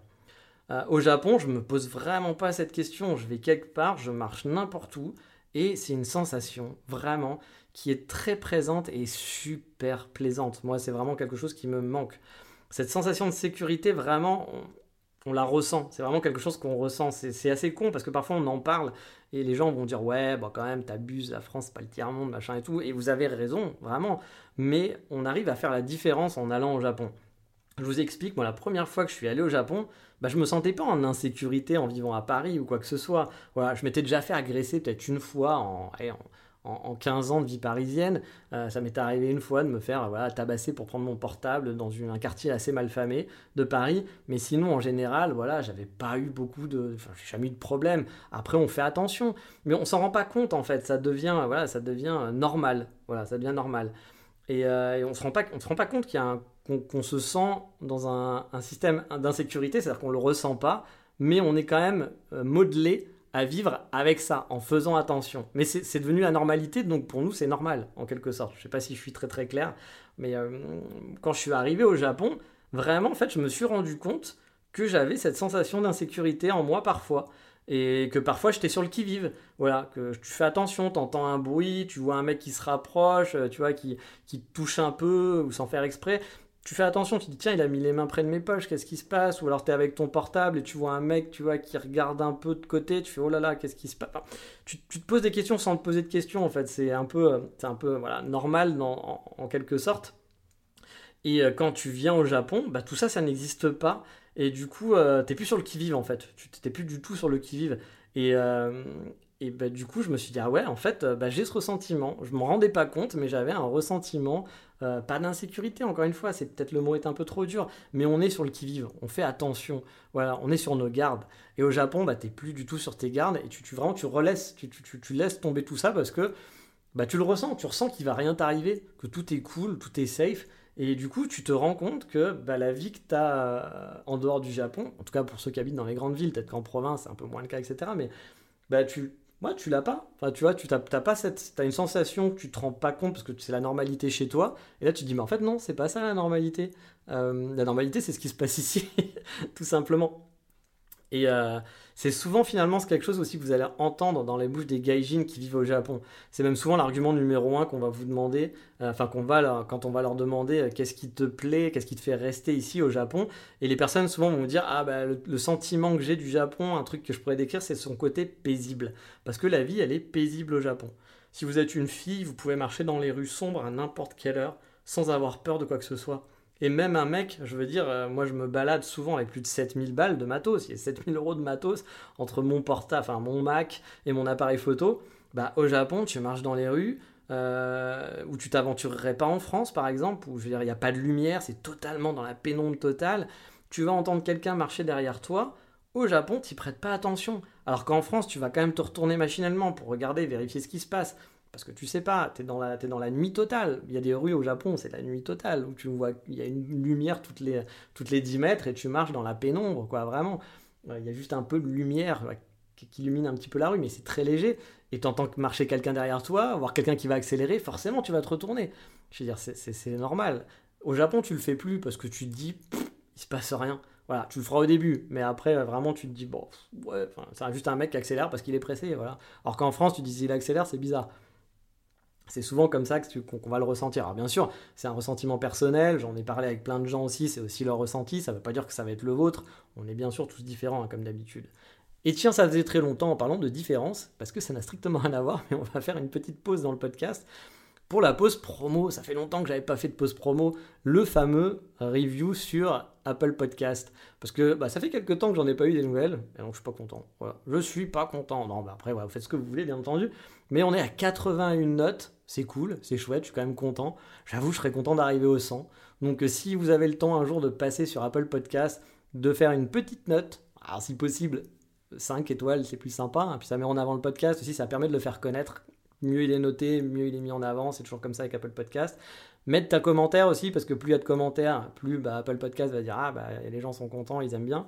Euh, au Japon, je me pose vraiment pas cette question, je vais quelque part, je marche n'importe où, et c'est une sensation, vraiment, qui est très présente et super plaisante. Moi, c'est vraiment quelque chose qui me manque cette sensation de sécurité, vraiment, on, la ressent. C'est vraiment quelque chose qu'on ressent. C'est assez con parce que parfois on en parle et les gens vont dire ouais, bah quand même, t'abuses, la France, pas le tiers-monde, machin et tout. Et vous avez raison, vraiment. Mais on arrive à faire la différence en allant au Japon. Je vous explique, moi, la première fois que je suis allé au Japon, bah, je me sentais pas en insécurité en vivant à Paris ou quoi que ce soit. Voilà, je m'étais déjà fait agresser peut-être une fois en en, 15 ans de vie parisienne, euh, ça m'est arrivé une fois de me faire voilà, tabasser pour prendre mon portable dans un quartier assez mal famé de Paris. Mais sinon, en général, voilà, j'avais pas eu beaucoup de. J'ai jamais eu de problème. Après, on fait attention. Mais on s'en rend pas compte, en fait. Ça devient, voilà, ça devient normal. Voilà, ça devient normal. Et, euh, on ne se rend pas, on se rend pas compte qu'il y a qu'on, se sent dans un, un système d'insécurité, c'est-à-dire qu'on le ressent pas, mais on est quand même euh, modelé à vivre avec ça, en faisant attention. Mais c'est devenu la normalité, donc pour nous, c'est normal, en quelque sorte. Je ne sais pas si je suis très très clair, mais euh, quand je suis arrivé au Japon, vraiment, en fait, je me suis rendu compte que j'avais cette sensation d'insécurité en moi parfois. Et que parfois j'étais sur le qui-vive. Voilà, que tu fais attention, tu entends un bruit, tu vois un mec qui se rapproche, euh, tu vois, qui, qui touche un peu, ou sans faire exprès tu fais attention, tu dis tiens, il a mis les mains près de mes poches, qu'est-ce qui se passe? Ou alors tu es avec ton portable et tu vois un mec, tu vois, qui regarde un peu de côté, tu fais oh là là, qu'est-ce qui se passe? Tu, te poses des questions sans te poser de questions en fait, c'est un peu, euh, un peu voilà, normal en, quelque sorte. Et euh, quand tu viens au Japon, bah, tout ça, ça n'existe pas. Et du coup, euh, t'es plus sur le qui-vive en fait. Tu t'es plus du tout sur le qui-vive. Et, et bah, du coup, je me suis dit, ah ouais, en fait, euh, bah, j'ai ce ressentiment. Je m'en rendais pas compte, mais j'avais un ressentiment, euh, pas d'insécurité, encore une fois, c'est peut-être le mot est un peu trop dur, mais on est sur le qui-vive, on fait attention, voilà, on est sur nos gardes. Et au Japon, bah, t'es plus du tout sur tes gardes, et tu, tu vraiment, tu relaisses, tu, tu, tu, laisses tomber tout ça parce que bah, tu le ressens, tu ressens qu'il va rien t'arriver, que tout est cool, tout est safe, et du coup, tu te rends compte que bah, la vie que tu as euh, en dehors du Japon, en tout cas pour ceux qui habitent dans les grandes villes, peut-être qu'en province c'est un peu moins le cas, etc., mais bah, tu, moi, tu l'as pas. Tu vois, tu n'as pas cette. As une sensation que tu te rends pas compte parce que c'est la normalité chez toi. Et là, tu dis, mais en fait, non, c'est pas ça la normalité. Euh, la normalité, c'est ce qui se passe ici, tout simplement. Et euh, c'est souvent finalement quelque chose aussi que vous allez entendre dans les bouches des gaijins qui vivent au Japon. C'est même souvent l'argument numéro un qu'on va vous demander, euh, enfin qu'on va quand on va leur demander euh, qu'est-ce qui te plaît, qu'est-ce qui te fait rester ici au Japon. Et les personnes souvent vont vous dire ah bah le, sentiment que j'ai du Japon, un truc que je pourrais décrire, c'est son côté paisible, parce que la vie elle est paisible au Japon. Si vous êtes une fille, vous pouvez marcher dans les rues sombres à n'importe quelle heure sans avoir peur de quoi que ce soit. Et même un mec, je veux dire, euh, moi je me balade souvent avec plus de 7000 balles de matos. Il y a 7000 euros de matos entre mon portable, enfin mon Mac et mon appareil photo. Bah, au Japon, tu marches dans les rues, euh, où tu t'aventurerais pas en France par exemple, où je veux dire, il n'y a pas de lumière, c'est totalement dans la pénombre totale. Tu vas entendre quelqu'un marcher derrière toi. Au Japon, tu prêtes pas attention. Alors qu'en France, tu vas quand même te retourner machinalement pour regarder, vérifier ce qui se passe. Parce que tu sais pas, tu es, dans la, dans la nuit totale. Il y a des rues au Japon, c'est la nuit totale, où tu vois, il y a une lumière toutes les, toutes les 10 mètres et tu marches dans la pénombre, quoi, vraiment. Il y a juste un peu de lumière qui illumine un petit peu la rue, mais c'est très léger. Et t'entends marcher quelqu'un derrière toi, voir quelqu'un qui va accélérer, forcément tu vas te retourner. Je veux dire, c'est normal. Au Japon, tu le fais plus parce que tu te dis, il se passe rien. Voilà, tu le feras au début, mais après, vraiment, tu te dis, bon, ouais, c'est juste un mec qui accélère parce qu'il est pressé, voilà. Alors qu'en France, tu dis, il accélère, c'est bizarre. C'est souvent comme ça qu'on va le ressentir. Alors bien sûr, c'est un ressentiment personnel, j'en ai parlé avec plein de gens aussi, c'est aussi leur ressenti, ça ne veut pas dire que ça va être le vôtre, on est bien sûr tous différents hein, comme d'habitude. Et tiens, ça faisait très longtemps en parlant de différence, parce que ça n'a strictement rien à voir, mais on va faire une petite pause dans le podcast. Pour la pause promo, ça fait longtemps que j'avais pas fait de pause promo, le fameux review sur Apple Podcast. Parce que bah, ça fait quelques temps que j'en ai pas eu des nouvelles, et donc je suis pas content. Voilà. Je suis pas content. Non, bah, après, vous faites ce que vous voulez, bien entendu. Mais on est à 81 notes, c'est cool, c'est chouette, je suis quand même content. J'avoue, je serais content d'arriver au 100. Donc euh, si vous avez le temps un jour de passer sur Apple Podcast, de faire une petite note, alors si possible, 5 étoiles, c'est plus sympa, hein. puis ça met en avant le podcast aussi, ça permet de le faire connaître mieux il est noté, mieux il est mis en avant, c'est toujours comme ça avec Apple Podcast. Mettre ta commentaire aussi, parce que plus il y a de commentaires, plus bah, Apple Podcast va dire Ah, bah, les gens sont contents, ils aiment bien.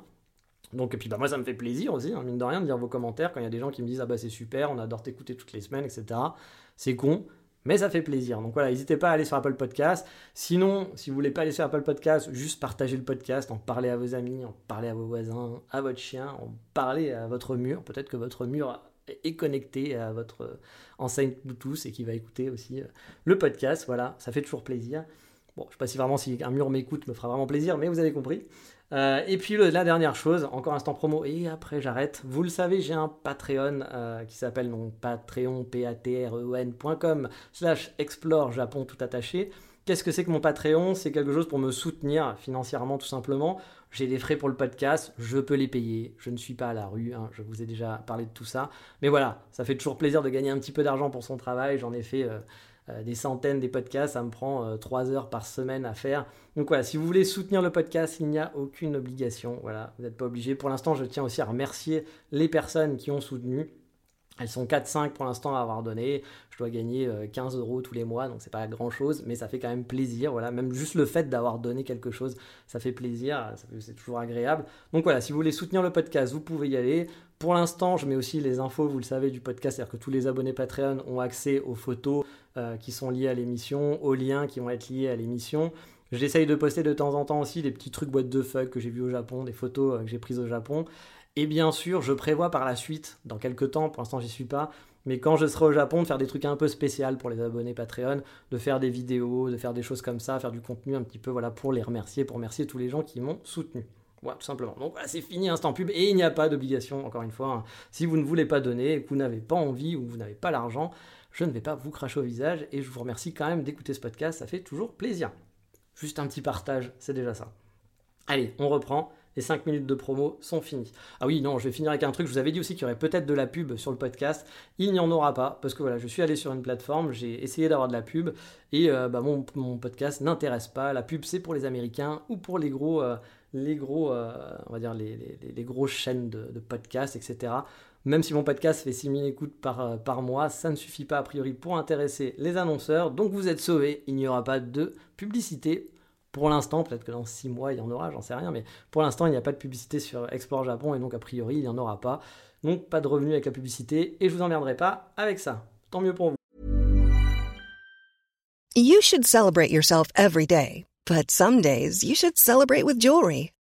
Donc, et puis bah, moi, ça me fait plaisir aussi, hein, mine de rien, de lire vos commentaires quand il y a des gens qui me disent Ah, bah, c'est super, on adore t'écouter toutes les semaines, etc. C'est con, mais ça fait plaisir. Donc voilà, n'hésitez pas à aller sur Apple Podcast. Sinon, si vous voulez pas aller sur Apple Podcast, juste partagez le podcast, en parler à vos amis, en parler à vos voisins, à votre chien, en parler à votre mur. Peut-être que votre mur est connecté à votre enseigne Bluetooth et qui va écouter aussi euh, le podcast. Voilà, ça fait toujours plaisir. Bon, je sais pas si vraiment si un mur m'écoute me fera vraiment plaisir, mais vous avez compris. Euh, et puis la dernière chose, encore instant promo et après j'arrête. Vous le savez, j'ai un Patreon euh, qui s'appelle donc patreon p a t r e slash explore Japon tout attaché. Qu'est-ce que c'est que mon Patreon? C'est quelque chose pour me soutenir financièrement tout simplement. J'ai des frais pour le podcast, je peux les payer. Je ne suis pas à la rue, hein, je vous ai déjà parlé de tout ça. Mais voilà, ça fait toujours plaisir de gagner un petit peu d'argent pour son travail. J'en ai fait euh, euh, des centaines des podcasts, ça me prend 3 euh, heures par semaine à faire. Donc voilà, si vous voulez soutenir le podcast, il n'y a aucune obligation. Voilà, vous n'êtes pas obligé. Pour l'instant, je tiens aussi à remercier les personnes qui ont soutenu. Elles sont 4-5 pour l'instant à avoir donné. Je dois gagner 15 euh, euros tous les mois, donc c'est pas grand chose, mais ça fait quand même plaisir. Voilà, même juste le fait d'avoir donné quelque chose, ça fait plaisir, c'est toujours agréable. Donc voilà, si vous voulez soutenir le podcast, vous pouvez y aller. Pour l'instant, je mets aussi les infos, vous le savez, du podcast, c'est-à-dire que tous les abonnés Patreon ont accès aux photos euh, qui sont liées à l'émission, aux liens qui vont être liés à l'émission. J'essaye de poster de temps en temps aussi des petits trucs boîte de fuck que j'ai vu au Japon, des photos euh, que j'ai prises au Japon. Et bien sûr, je prévois par la suite, dans quelques temps, pour l'instant j'y suis pas, mais quand je serai au Japon, de faire des trucs un peu spéciaux pour les abonnés Patreon, de faire des vidéos, de faire des choses comme ça, faire du contenu un petit peu voilà, pour les remercier, pour remercier tous les gens qui m'ont soutenu. Voilà, tout simplement. Donc voilà, c'est fini, instant pub, et il n'y a pas d'obligation, encore une fois. Hein. Si vous ne voulez pas donner, que vous n'avez pas envie ou que vous n'avez pas l'argent, je ne vais pas vous cracher au visage, et je vous remercie quand même d'écouter ce podcast, ça fait toujours plaisir. Juste un petit partage, c'est déjà ça. Allez, on reprend les 5 minutes de promo sont finies. Ah oui, non, je vais finir avec un truc, je vous avais dit aussi qu'il y aurait peut-être de la pub sur le podcast, il n'y en aura pas, parce que voilà, je suis allé sur une plateforme, j'ai essayé d'avoir de la pub, et euh, bah, mon, podcast n'intéresse pas, la pub c'est pour les Américains ou pour les gros... Euh, les gros, euh, on va dire les, grosses chaînes de, de podcasts, etc. Même si mon podcast fait 6000 écoutes par mois, ça ne suffit pas a priori pour intéresser les annonceurs. Donc vous êtes sauvés, il n'y aura pas de publicité. Pour l'instant, peut-être que dans 6 mois il y en aura, j'en sais rien, mais pour l'instant il n'y a pas de publicité sur Explore Japon et donc a priori il n'y en aura pas. Donc pas de revenus avec la publicité et je vous emmerderai pas avec ça. Tant mieux pour vous. You should celebrate yourself every day, but some days you should celebrate with jewelry.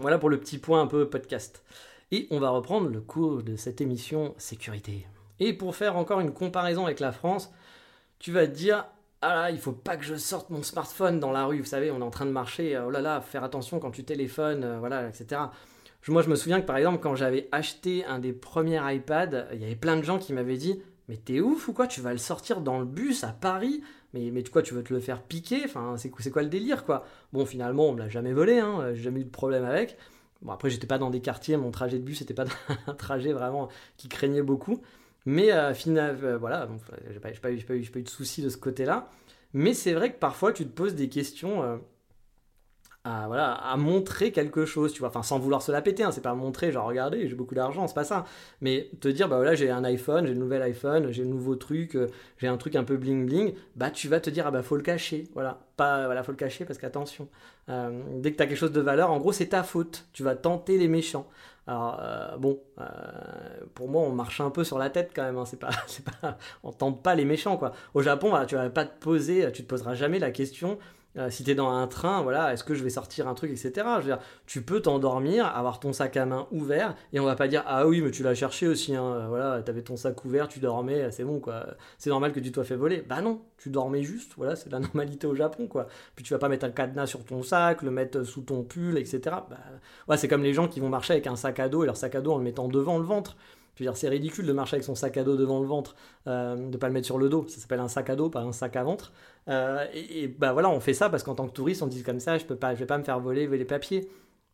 Voilà pour le petit point un peu podcast. Et on va reprendre le cours de cette émission sécurité. Et pour faire encore une comparaison avec la France, tu vas te dire ah là, il faut pas que je sorte mon smartphone dans la rue. Vous savez, on est en train de marcher. Euh, oh là là, faire attention quand tu téléphones, euh, voilà, etc. Moi, je me souviens que par exemple, quand j'avais acheté un des premiers iPads, il y avait plein de gens qui m'avaient dit Mais t'es ouf ou quoi? Tu vas le sortir dans le bus à Paris mais, mais quoi, tu veux te le faire piquer? C'est quoi le délire, quoi? Bon, finalement, on me l'a jamais volé, hein, j'ai jamais eu de problème avec. Bon, après, j'étais pas dans des quartiers, mon trajet de bus n'était pas un trajet vraiment qui craignait beaucoup. Mais euh, finalement, euh, voilà, j'ai pas, pas, pas, eu de soucis de ce côté-là. Mais c'est vrai que parfois, tu te poses des questions. Euh, à, voilà, à montrer quelque chose, tu vois, enfin sans vouloir se la péter, hein, c'est pas montrer, genre regardez, j'ai beaucoup d'argent, c'est pas ça, mais te dire, bah voilà, j'ai un iPhone, j'ai le nouvel iPhone, j'ai le nouveau truc, euh, j'ai un truc un peu bling bling, bah tu vas te dire, ah bah faut le cacher, voilà, pas, voilà, faut le cacher parce qu'attention, euh, dès que tu as quelque chose de valeur, en gros c'est ta faute, tu vas tenter les méchants. Alors euh, bon, pour moi on marche un peu sur la tête quand même, hein, c'est pas, pas, on tente pas les méchants quoi. Au Japon, tu vas pas te poser, tu te poseras jamais la question euh, si tu es dans un train, voilà, est-ce que je vais sortir un truc, etc. Tu peux t'endormir, avoir ton sac à main ouvert, et on va pas dire ah oui, mais tu l'as cherché aussi, hein, euh, voilà, t'avais ton sac ouvert, tu dormais, c'est bon quoi. C'est normal que tu t'as fait voler. Bah non, tu dormais juste, voilà, c'est la normalité au Japon quoi. Puis tu vas pas mettre un cadenas sur ton sac, le mettre sous ton pull, etc. Bah, c'est comme les gens qui vont marcher avec un sac à dos et leur sac à dos en le mettant devant le ventre. C'est ridicule de marcher avec son sac à dos devant le ventre, euh, de pas le mettre sur le dos. Ça s'appelle un sac à dos, pas un sac à ventre. Euh, et, bah voilà, on fait ça parce qu'en tant que touriste, on dit comme ça, je peux pas, je vais pas me faire voler les papiers.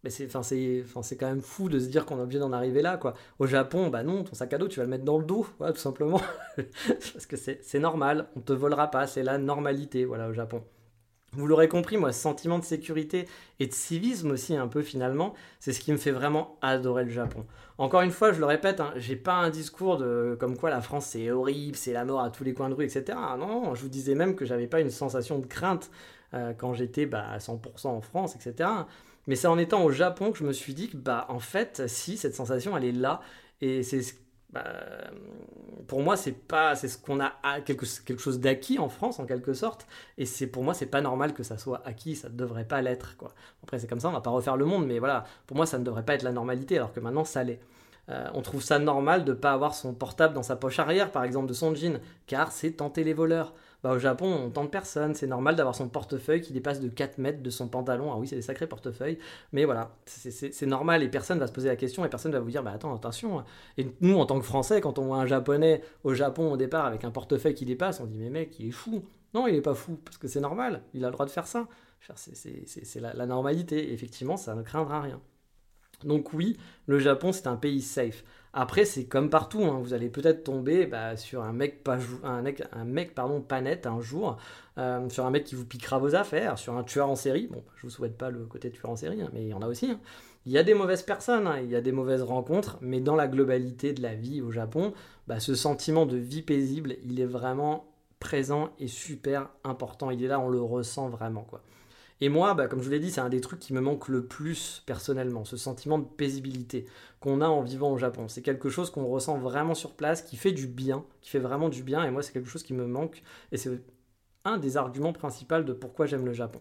Mais c'est, enfin c'est, c'est quand même fou de se dire qu'on est obligé d'en arriver là, quoi. Au Japon, bah non, ton sac à dos, tu vas le mettre dans le dos, tout simplement, parce que c'est, c'est normal, on te volera pas, c'est la normalité, voilà, au Japon. Vous l'aurez compris, moi, ce sentiment de sécurité et de civisme aussi, un peu finalement, c'est ce qui me fait vraiment adorer le Japon. Encore une fois, je le répète, hein, j'ai pas un discours de comme quoi la France c'est horrible, c'est la mort à tous les coins de rue, etc. Non, je vous disais même que j'avais pas une sensation de crainte euh, quand j'étais bah, à 100% en France, etc. Mais c'est en étant au Japon que je me suis dit que, bah, en fait, si, cette sensation, elle est là. Et c'est bah, pour moi, c'est pas, c'est ce qu'on a quelque, quelque chose d'acquis en France en quelque sorte, et c'est pour moi, c'est pas normal que ça soit acquis, ça devrait pas l'être quoi. Après, c'est comme ça, on va pas refaire le monde, mais voilà, pour moi, ça ne devrait pas être la normalité, alors que maintenant, ça l'est. Euh, on trouve ça normal de pas avoir son portable dans sa poche arrière, par exemple, de son jean, car c'est tenter les voleurs. Bah, au Japon, on tente personne. C'est normal d'avoir son portefeuille qui dépasse de 4 mètres de son pantalon. Ah oui, c'est des sacrés portefeuilles. Mais voilà, c'est normal et personne va se poser la question et personne va vous dire bah attends, attention. Et nous, en tant que Français, quand on voit un Japonais au Japon au départ avec un portefeuille qui dépasse, on dit mais mec, il est fou. Non, il est pas fou parce que c'est normal. Il a le droit de faire ça. C'est la, la normalité. effectivement, ça ne craindra rien. Donc oui, le Japon c'est un pays safe. Après, c'est comme partout, hein. vous allez peut-être tomber bah, sur un mec, pas, net un jour, euh, sur un mec qui vous piquera vos affaires, sur un tueur en série. Bon, je vous souhaite pas le côté tueur en série, hein, mais il y en a aussi. Hein. Il y a des mauvaises personnes, il y a des mauvaises rencontres, mais dans la globalité de la vie au Japon, bah, ce sentiment de vie paisible, il est vraiment présent et super important. Il est là, on le ressent vraiment. quoi. Et moi, bah, comme je vous l'ai dit, c'est un des trucs qui me manque le plus personnellement, ce sentiment de paisibilité qu'on a en vivant au Japon. C'est quelque chose qu'on ressent vraiment sur place, qui fait du bien, qui fait vraiment du bien, et moi c'est quelque chose qui me manque, et c'est un des arguments principaux de pourquoi j'aime le Japon.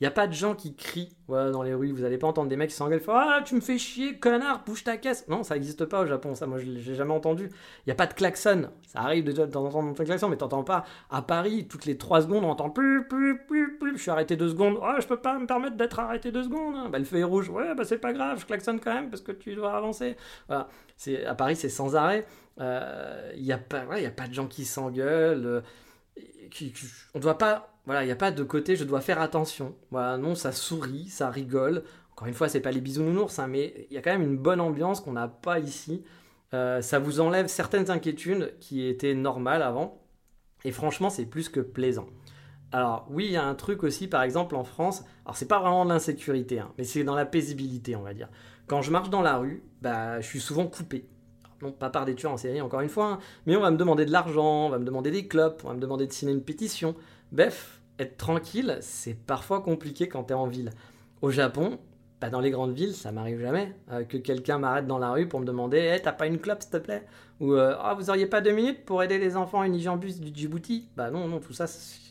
Il n'y a pas de gens qui crient dans les rues. Vous n'allez pas entendre des mecs qui s'engueulent. Ah, tu me fais chier, connard, bouge ta caisse. Non, ça n'existe pas au Japon. Ça, moi, je l'ai jamais entendu. Il n'y a pas de klaxon. Ça arrive de temps en temps d'entendre klaxon, mais t'entends pas. À Paris, toutes les 3 secondes, on entend plus, plus, plus, plus. Je suis arrêté 2 secondes. Ah, je peux pas me permettre d'être arrêté 2 secondes. Bah, le feu est rouge. Ouais, bah, c'est pas grave. Je klaxonne quand même parce que tu dois avancer. Voilà. À Paris, c'est sans arrêt. Il euh, n'y a, pas, a pas de gens qui s'engueulent. Euh, on ne doit pas voilà, il n'y a pas de côté je dois faire attention. Voilà, non, ça sourit, ça rigole. Encore une fois, c'est pas les bisounours, hein, mais il y a quand même une bonne ambiance qu'on n'a pas ici. Euh, ça vous enlève certaines inquiétudes qui étaient normales avant. Et franchement, c'est plus que plaisant. Alors oui, il y a un truc aussi, par exemple en France, alors c'est pas vraiment de l'insécurité, hein, mais c'est dans la paisibilité, on va dire. Quand je marche dans la rue, bah, je suis souvent coupé. non, pas par des tueurs en série, encore une fois, hein, mais on va me demander de l'argent, on va me demander des clopes, on va me demander de signer une pétition. Bref, être tranquille, c'est parfois compliqué quand tu es en ville. Au Japon, dans les grandes villes, ça m'arrive jamais euh, que quelqu'un m'arrête dans la rue pour me demander hey, t'as pas une clope s'il te plaît? Ou euh, ah, vous auriez pas deux minutes pour aider les enfants unijambus du Djibouti? Bah non, non, tout ça,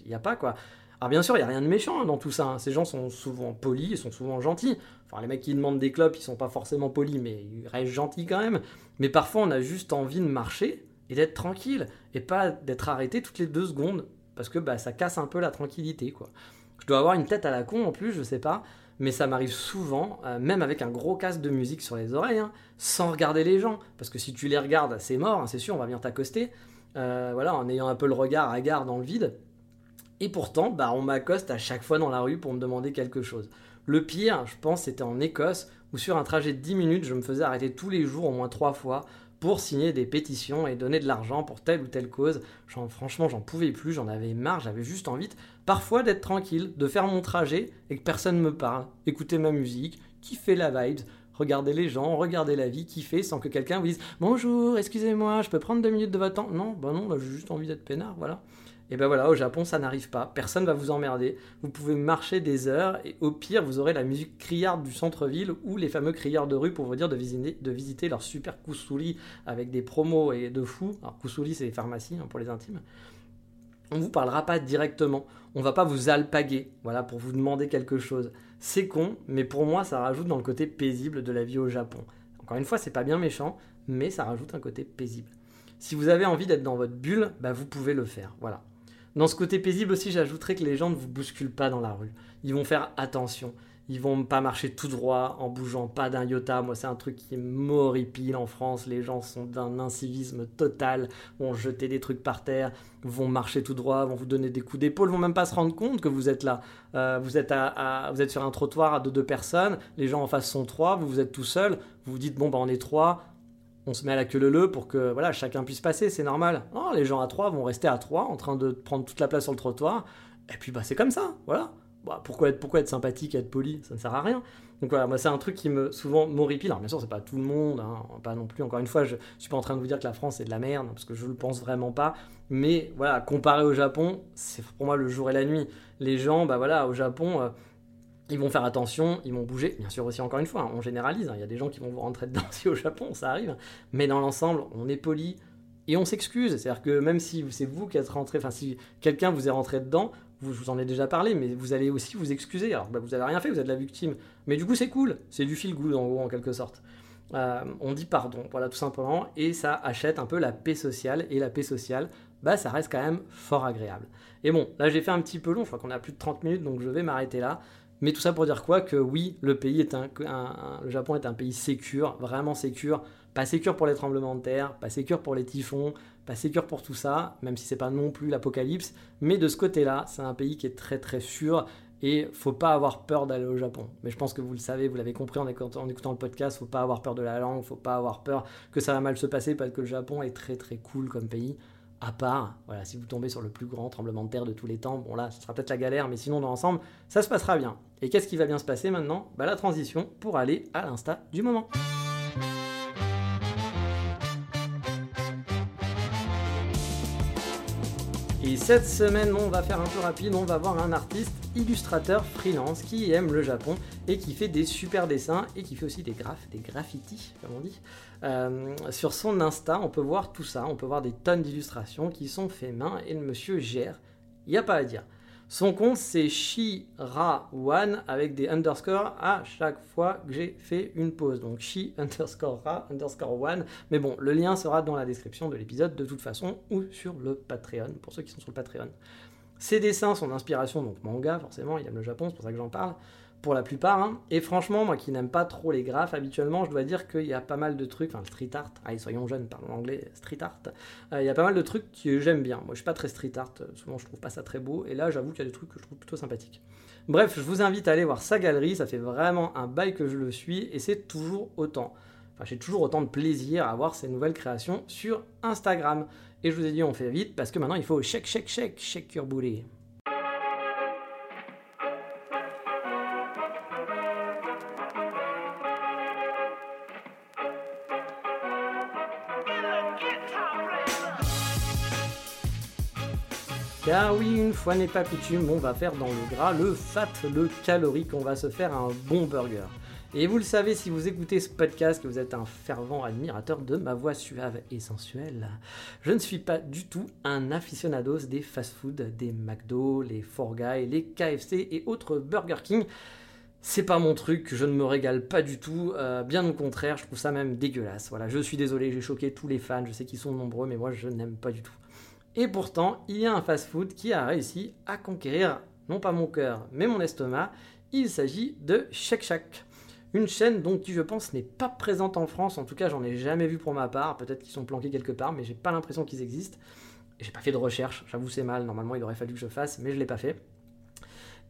il n'y a pas quoi. Alors bien sûr, il n'y a rien de méchant dans tout ça. Hein. Ces gens sont souvent polis, ils sont souvent gentils. Enfin, les mecs qui demandent des clopes, ils sont pas forcément polis, mais ils restent gentils quand même. Mais parfois, on a juste envie de marcher et d'être tranquille et pas d'être arrêté toutes les deux secondes parce que bah, ça casse un peu la tranquillité. quoi. Je dois avoir une tête à la con en plus, je sais pas, mais ça m'arrive souvent, euh, même avec un gros casque de musique sur les oreilles, hein, sans regarder les gens, parce que si tu les regardes, c'est mort, hein, c'est sûr, on va venir t'accoster, euh, voilà, en ayant un peu le regard à gare dans le vide. Et pourtant, bah, on m'accoste à chaque fois dans la rue pour me demander quelque chose. Le pire, je pense, c'était en Écosse, où sur un trajet de 10 minutes, je me faisais arrêter tous les jours au moins 3 fois pour signer des pétitions et donner de l'argent pour telle ou telle cause. franchement, j'en pouvais plus, j'en avais marre, j'avais juste envie parfois d'être tranquille, de faire mon trajet et que personne me parle, écouter ma musique, kiffer la vibe, regarder les gens, regarder la vie, kiffer sans que quelqu'un vous dise Bonjour, excusez-moi, je peux prendre deux minutes de votre temps? Non, bah non, j'ai juste envie d'être peinard, voilà. Et ben voilà, au Japon, ça n'arrive pas. Personne va vous emmerder. Vous pouvez marcher des heures et au pire, vous aurez la musique criarde du centre-ville ou les fameux criards de rue pour vous dire de visiter, de leur super kusuri avec des promos et de fous. Alors, kusuri, c'est les pharmacies hein, pour les intimes. On vous parlera pas directement. On va pas vous alpaguer, voilà, pour vous demander quelque chose. C'est con, mais pour moi, ça rajoute dans le côté paisible de la vie au Japon. Encore une fois, c'est pas bien méchant, mais ça rajoute un côté paisible. Si vous avez envie d'être dans votre bulle, bah vous pouvez le faire. Voilà. Dans ce côté paisible aussi, j'ajouterais que les gens ne vous bousculent pas dans la rue. Ils vont faire attention. Ils vont pas marcher tout droit en bougeant pas d'un iota. Moi, c'est un truc qui m'horripile en France. Les gens sont d'un incivisme total, vont jeter des trucs par terre, vont marcher tout droit, vont vous donner des coups d'épaule, vont même pas se rendre compte que vous êtes là. Euh, vous, êtes vous êtes sur un trottoir de deux personnes, les gens en face sont trois, vous, vous êtes tout seul. Vous vous dites, bon, bah, on est trois, on se met à la queue le pour que voilà, chacun puisse passer, c'est normal. Les gens à trois vont rester à trois en train de prendre toute la place sur le trottoir. Et puis bah c'est comme ça, voilà. Bah, pourquoi, être, pourquoi être sympathique être poli Ça ne sert à rien. Donc voilà, moi c'est un truc qui me souvent m'horripile. Alors bien sûr, c'est pas tout le monde, hein, pas non plus. Encore une fois, je, ne suis pas en train de vous dire que la France est de la merde, parce que je le pense vraiment pas. Mais voilà, comparé au Japon, c'est pour moi le jour et la nuit. Les gens, bah voilà, au Japon, euh, ils vont faire attention, ils vont bouger. Bien sûr aussi, encore une fois, on généralise. Hein. Il y a des gens qui vont vous rentrer dedans si au Japon, ça arrive. Mais dans l'ensemble, on est poli et on s'excuse. C'est-à-dire que même si c'est vous qui êtes rentré, enfin si quelqu'un vous est rentré dedans, vous, je vous en ai déjà parlé, mais vous allez aussi vous excuser. Alors bah, vous n'avez rien fait, vous êtes la victime. Mais du coup, c'est cool. C'est du feel good en gros, en quelque sorte. Euh, on dit pardon, voilà tout simplement, et ça achète un peu la paix sociale, et la paix sociale, bah ça reste quand même fort agréable. Et bon, là j'ai fait un petit peu long, je crois qu'on a plus de 30 minutes, donc je vais m'arrêter là. Mais tout ça pour dire quoi Que oui, le pays est un, le Japon est un pays sécure, vraiment sécure. Pas sécure pour les tremblements de terre, pas sécure pour les typhons, pas sécure pour tout ça, même si c'est pas non plus l'apocalypse. Mais de ce côté-là, c'est un pays qui est très très sûr Et faut pas avoir peur d'aller au Japon. Mais je pense que vous le savez, vous l'avez compris en écoutant, en écoutant, le podcast, faut pas avoir peur de la langue, faut pas avoir peur que ça va mal se passer parce que le Japon est très très cool comme pays. À part, voilà, si vous tombez sur le plus grand tremblement de terre de tous les temps, bon là, ce sera peut-être la galère, mais sinon dans l'ensemble, ça se passera bien. Et qu'est-ce qui va bien se passer maintenant? Bah, La transition pour aller à l'insta du moment. Et cette semaine, on va faire un peu rapide, on va voir un artiste illustrateur freelance qui aime le Japon et qui fait des super dessins et qui fait aussi des graphes, des graffitis, comme on dit. Euh, sur son Insta, on peut voir tout ça, on peut voir des tonnes d'illustrations qui sont faites main et le monsieur gère. Il n'y a pas à dire. Son compte, c'est Shira1 avec des underscores à chaque fois que j'ai fait une pause. Donc Shi underscore Ra underscore one. Mais bon, le lien sera dans la description de l'épisode de toute façon ou sur le Patreon pour ceux qui sont sur le Patreon. Ses dessins sont d'inspiration, donc manga forcément, il aime le Japon, c'est pour ça que j'en parle pour la plupart. Hein. Et franchement, moi qui n'aime pas trop les graphes, habituellement, je dois dire qu'il y a pas mal de trucs, enfin street art, allez soyons jeunes, parlons anglais, street art, euh, il y a pas mal de trucs que j'aime bien. Moi je suis pas très street art, souvent je trouve pas ça très beau, et là j'avoue qu'il y a des trucs que je trouve plutôt sympathiques. Bref, je vous invite à aller voir sa galerie, ça fait vraiment un bail que je le suis, et c'est toujours autant. Enfin, j'ai toujours autant de plaisir à voir ces nouvelles créations sur Instagram. Et je vous ai dit, on fait vite parce que maintenant il faut check, check, check, check your. Car oui, une fois n'est pas coutume, on va faire dans le gras le fat, le calorique, on va se faire un bon burger. Et vous le savez si vous écoutez ce podcast que vous êtes un fervent admirateur de ma voix suave et sensuelle. Je ne suis pas du tout un aficionados des fast-food, des McDo, les Four Guys, les KFC et autres Burger King. C'est pas mon truc, je ne me régale pas du tout, euh, bien au contraire, je trouve ça même dégueulasse. Voilà, je suis désolé, j'ai choqué tous les fans, je sais qu'ils sont nombreux, mais moi je n'aime pas du tout. Et pourtant, il y a un fast-food qui a réussi à conquérir non pas mon cœur, mais mon estomac. Il s'agit de Shake Shack. Une chaîne qui je pense n'est pas présente en France, en tout cas j'en ai jamais vu pour ma part, peut-être qu'ils sont planqués quelque part, mais j'ai pas l'impression qu'ils existent. J'ai pas fait de recherche, j'avoue c'est mal, normalement il aurait fallu que je fasse, mais je l'ai pas fait.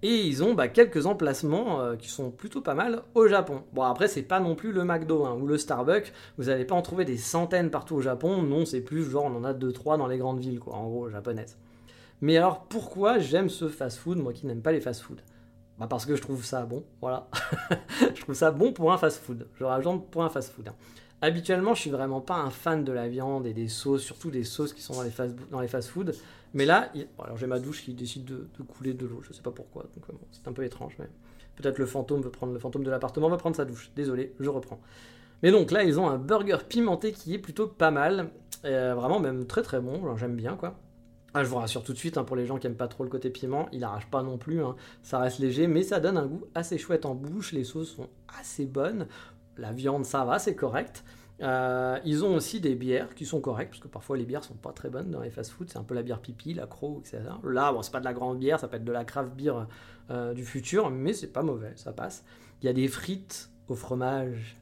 Et ils ont bah, quelques emplacements euh, qui sont plutôt pas mal au Japon. Bon, après, c'est pas non plus le McDo hein, ou le Starbucks. Vous n'allez pas en trouver des centaines partout au Japon. Non, c'est plus genre on en a 2-3 dans les grandes villes, quoi, en gros, japonaises. Mais alors, pourquoi j'aime ce fast-food, moi qui n'aime pas les fast-food bah parce que je trouve ça bon, voilà. je trouve ça bon pour un fast-food. Je rajoute pour un fast-food. Hein. Habituellement, je suis vraiment pas un fan de la viande et des sauces, surtout des sauces qui sont dans les fast, Mais là, alors j'ai ma douche qui décide de, couler de l'eau, je sais pas pourquoi, donc euh, c'est un peu étrange, mais peut-être le fantôme veut prendre le fantôme de l'appartement veut prendre sa douche. Désolé, je reprends. Mais donc là, ils ont un burger pimenté qui est plutôt pas mal, euh, vraiment même très très bon, j'aime bien quoi. Ah, je vous rassure tout de suite, hein, pour les gens qui aiment pas trop le côté piment, il arrache pas non plus, hein. ça reste léger, mais ça donne un goût assez chouette en bouche, les sauces sont assez bonnes, la viande ça va, c'est correct. Euh, ils ont aussi des bières qui sont correctes, parce que parfois les bières sont pas très bonnes dans les fast-food. C'est un peu la bière pipi, la croc, etc. Là, bon, c'est pas de la grande bière, ça peut être de la craft beer euh, du futur, mais c'est pas mauvais, ça passe. Il y a des frites au fromage.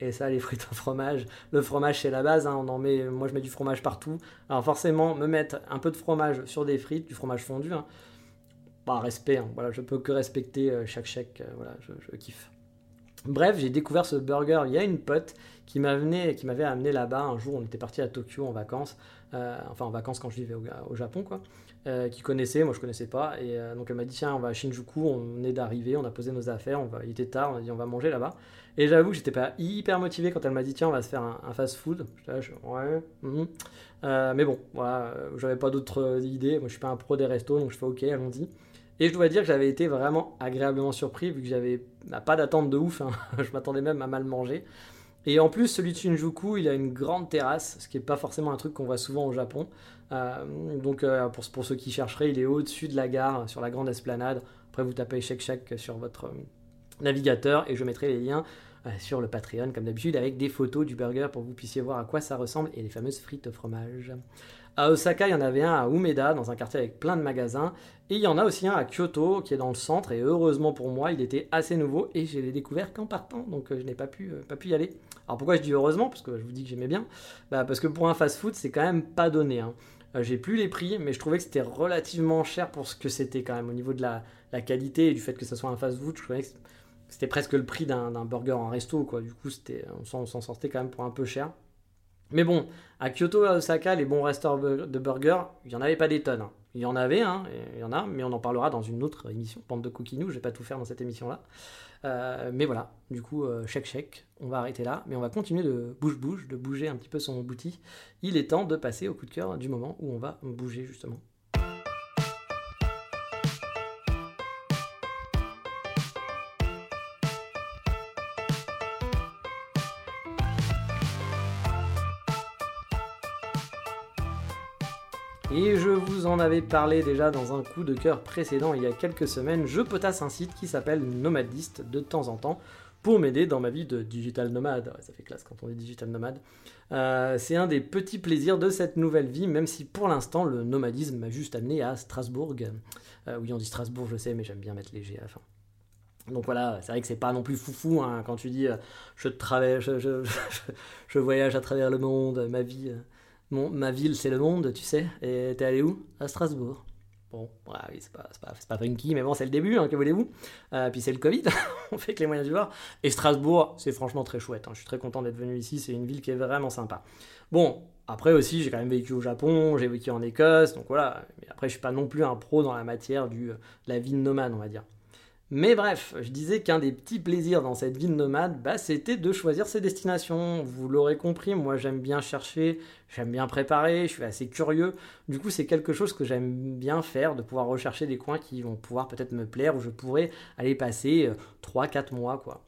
Et, ça, les frites au fromage, le fromage c'est la base. Hein, on en met, moi je mets du fromage partout. Alors forcément, me mettre un peu de fromage sur des frites, du fromage fondu, hein, respect. Hein, voilà, je peux que respecter euh, chaque chèque. voilà, je kiffe. Bref, j'ai découvert ce burger. Il y a une pote qui m'avait amené là-bas un jour. On était parti à Tokyo en vacances, euh, enfin en vacances quand je vivais au, Japon, quoi. Euh, qui connaissait, moi je connaissais pas. Et euh, donc elle m'a dit tiens, on va à Shinjuku, on est d'arriver, on a posé nos affaires, on va, il était tard, on a dit on va manger là-bas. Et j'avoue que j'étais pas hyper motivé quand elle m'a dit tiens, on va se faire un, fast-food. ouais. Mhm. mais bon, voilà, j'avais pas d'autres idées. Moi je suis pas un pro des restos, donc je fais ok, allons-y. Et je dois dire que j'avais été vraiment agréablement surpris vu que j'avais bah, pas d'attente de ouf. Hein. je m'attendais même à mal manger. Et en plus, celui de Shinjuku, il a une grande terrasse, ce qui n'est pas forcément un truc qu'on voit souvent au Japon. Euh, donc, euh, pour, ceux qui chercheraient, il est au-dessus de la gare, sur la grande esplanade. Après, vous tapez Shake Shack sur votre euh, navigateur et je mettrai les liens sur le Patreon, comme d'habitude, avec des photos du burger pour que vous puissiez voir à quoi ça ressemble et les fameuses frites au fromage. À Osaka, il y en avait un à Umeda, dans un quartier avec plein de magasins. Et il y en a aussi un à Kyoto, qui est dans le centre. Et heureusement pour moi, il était assez nouveau et je l'ai découvert qu'en partant. Donc je n'ai pas pu y aller. Alors pourquoi je dis heureusement? Parce que je vous dis que j'aimais bien. Bah, parce que pour un fast-food, c'est quand même pas donné. Hein. j'ai plus les prix, mais je trouvais que c'était relativement cher pour ce que c'était quand même au niveau de la, qualité et du fait que ça soit un fast-food. Je trouvais que c'était presque le prix d'un burger en resto, quoi. Du coup, on s'en sortait quand même pour un peu cher. Mais bon, à Kyoto, à Osaka, les bons restaurants de burgers, il n'y en avait pas des tonnes. Il y en avait, hein, il y en a, mais on en parlera dans une autre émission, Bande de Coquinou, je vais pas tout faire dans cette émission-là. Euh, mais voilà, du coup, euh, chèque chèque, on va arrêter là, mais on va continuer de bouge-bouge, de bouger un petit peu son bouti. Il est temps de passer au coup de cœur du moment où on va bouger justement. Et je vous en avais parlé déjà dans un coup de cœur précédent il y a quelques semaines, je potasse un site qui s'appelle Nomadist de temps en temps pour m'aider dans ma vie de digital nomade. ça fait classe quand on est digital nomade. Euh, c'est un des petits plaisirs de cette nouvelle vie, même si pour l'instant le nomadisme m'a juste amené à Strasbourg. Euh, oui, on dit Strasbourg, je sais, mais j'aime bien mettre léger à la fin. Donc voilà, c'est vrai que c'est pas non plus foufou hein, quand tu dis euh, je, je, je, voyage à travers le monde, ma vie ma ville, c'est le monde, tu sais. Et t'es allé où? À Strasbourg. Bon, oui, c'est pas, pas, pas, funky, mais bon, c'est le début, hein, que voulez-vous? Euh, Puis c'est le Covid, on fait que les moyens du voir. Et Strasbourg, c'est franchement très chouette. Hein. Je suis très content d'être venu ici, c'est une ville qui est vraiment sympa. Bon, après aussi, j'ai quand même vécu au Japon, j'ai vécu en Écosse, donc voilà. Mais après, je suis pas non plus un pro dans la matière du, de la vie nomade, on va dire. Mais bref, je disais qu'un des petits plaisirs dans cette vie de nomade, bah, c'était de choisir ses destinations. Vous l'aurez compris, moi j'aime bien chercher, j'aime bien préparer, je suis assez curieux. Du coup, c'est quelque chose que j'aime bien faire, de pouvoir rechercher des coins qui vont pouvoir peut-être me plaire, où je pourrais aller passer 3-4 euh, mois, quoi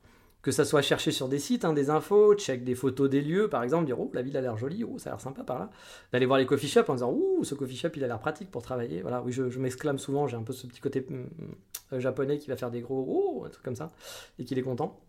que ça soit chercher sur des sites, hein, des infos, check des photos des lieux, par exemple, dire oh la ville a l'air jolie, oh ça a l'air sympa par là, d'aller voir les coffee shops en disant oh ce coffee shop il a l'air pratique pour travailler, voilà, oui je, m'exclame souvent, j'ai un peu ce petit côté mm, mm, japonais qui va faire des gros oh un truc comme ça et qu'il est content.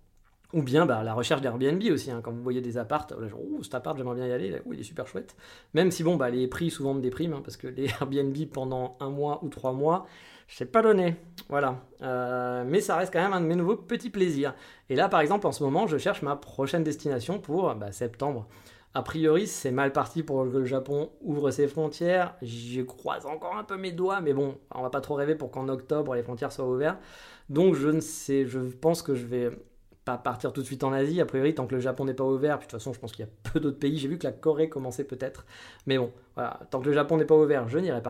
Ou bien bah, la recherche d'Airbnb aussi, hein, quand vous voyez des apparts, là, genre, oh, cet appart j'aimerais bien y aller, oh, il est super chouette. Même si bon, bah, les prix souvent me dépriment, hein, parce que les Airbnb pendant un mois ou trois mois, je sais pas donné. Voilà. Euh, mais ça reste quand même un de mes nouveaux petits plaisirs. Et là, par exemple, en ce moment, je cherche ma prochaine destination pour bah, septembre. A priori, c'est mal parti pour que le Japon ouvre ses frontières. J'y croise encore un peu mes doigts, mais bon, on va pas trop rêver pour qu'en octobre les frontières soient ouvertes. Donc je ne sais, je pense que je vais pas partir tout de suite en Asie, a priori, tant que le Japon n'est pas ouvert. Puis de toute façon, je pense qu'il y a peu d'autres pays. J'ai vu que la Corée commençait peut-être. Mais bon, tant que le Japon n'est pas ouvert, je n'irai pas.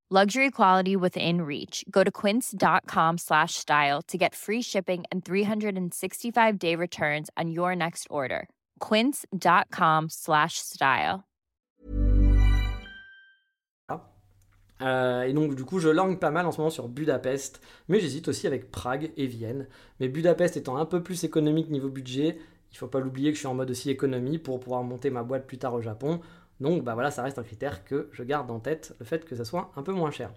Luxury quality within reach. Go to quince.com slash style to get free shipping and 365 day returns on your next order. quince.com slash style. Euh, et donc du coup je langue pas mal en ce moment sur Budapest, mais j'hésite aussi avec Prague et Vienne. Mais Budapest étant un peu plus économique niveau budget, il faut pas l'oublier que je suis en mode aussi économie pour pouvoir monter ma boîte plus tard au Japon. Donc bah voilà, ça reste un critère que je garde en tête, le fait que ça soit un peu moins cher.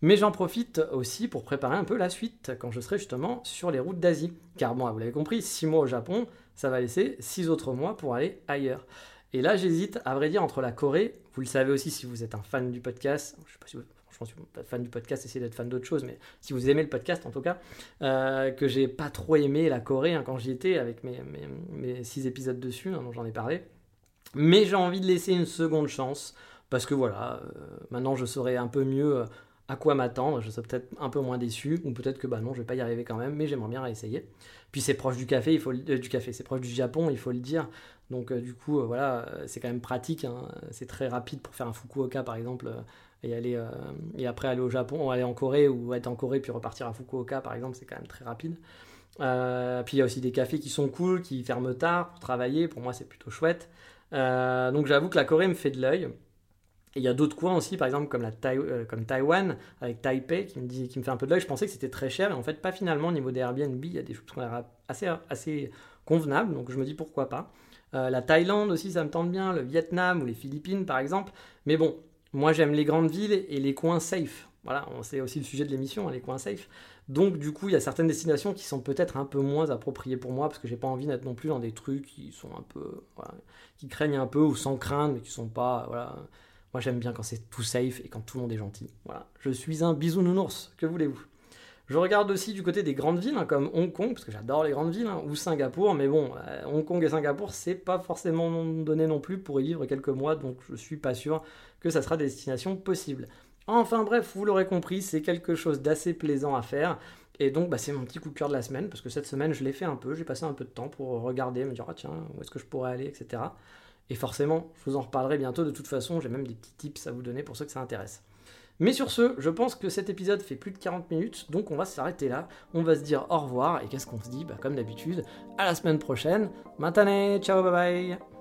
Mais j'en profite aussi pour préparer un peu la suite quand je serai justement sur les routes d'Asie. Car bon, vous l'avez compris, 6 mois au Japon, ça va laisser 6 autres mois pour aller ailleurs. Et là, j'hésite, à vrai dire, entre la Corée, vous le savez aussi si vous êtes un fan du podcast, je sais pas si vous, franchement, êtes fan du podcast, essayez d'être fan d'autre chose, mais si vous aimez le podcast en tout cas, euh, que j'ai pas trop aimé la Corée hein, quand j'y étais avec mes, 6 épisodes dessus, hein, dont j'en ai parlé. Mais j'ai envie de laisser une seconde chance parce que voilà, euh, maintenant je saurai un peu mieux euh, à quoi m'attendre. Je serai peut-être un peu moins déçu ou peut-être que bah non, je vais pas y arriver quand même, mais j'aimerais bien essayer. Puis c'est proche du café, il faut euh, du café, c'est proche du Japon, il faut le dire. Donc du coup, voilà, c'est quand même pratique. Hein. C'est très rapide pour faire un Fukuoka par exemple et aller et après aller au Japon, ou aller en Corée ou être en Corée puis repartir à Fukuoka par exemple, c'est quand même très rapide. puis il y a aussi des cafés qui sont cool, qui ferment tard pour travailler. Pour moi, c'est plutôt chouette. Euh, donc j'avoue que la Corée me fait de l'œil. Et il y a d'autres coins aussi, par exemple comme, la euh, Taïwan, avec Taipei, qui me, fait un peu de l'œil. Je pensais que c'était très cher, et en fait, pas finalement. Au niveau des Airbnb, il y a des choses qui assez, assez convenables, donc je me dis pourquoi pas. Euh, la Thaïlande aussi, ça me tente bien, le Vietnam ou les Philippines, par exemple. Mais bon, moi j'aime les grandes villes et les coins safe. Voilà, c'est aussi le sujet de l'émission, hein, les coins safe. Donc du coup, il y a certaines destinations qui sont peut-être un peu moins appropriées pour moi parce que j'ai pas envie d'être non plus dans des trucs qui sont un peu, qui craignent un peu ou sans craindre, mais qui sont pas, voilà. Moi, j'aime bien quand c'est tout safe et quand tout le monde est gentil. Voilà, je suis un bisounours. Que voulez-vous? Je regarde aussi du côté des grandes villes, hein, comme Hong Kong, parce que j'adore les grandes villes, hein, ou Singapour, mais bon, euh, Hong Kong et Singapour, c'est pas forcément donné non plus pour y vivre quelques mois, donc je suis pas sûr que ça sera des destinations possibles. Enfin bref, vous l'aurez compris, c'est quelque chose d'assez plaisant à faire. Et donc, bah, c'est mon petit coup de cœur de la semaine, parce que cette semaine, je l'ai fait un peu, j'ai passé un peu de temps pour regarder, me dire, ah tiens, où est-ce que je pourrais aller, etc. Et forcément, je vous en reparlerai bientôt, de toute façon, j'ai même des petits tips à vous donner pour ceux que ça intéresse. Mais sur ce, je pense que cet épisode fait plus de 40 minutes, donc on va s'arrêter là. On va se dire au revoir, et qu'est-ce qu'on se dit? Bah, Comme d'habitude, à la semaine prochaine. Matane, ciao, bye bye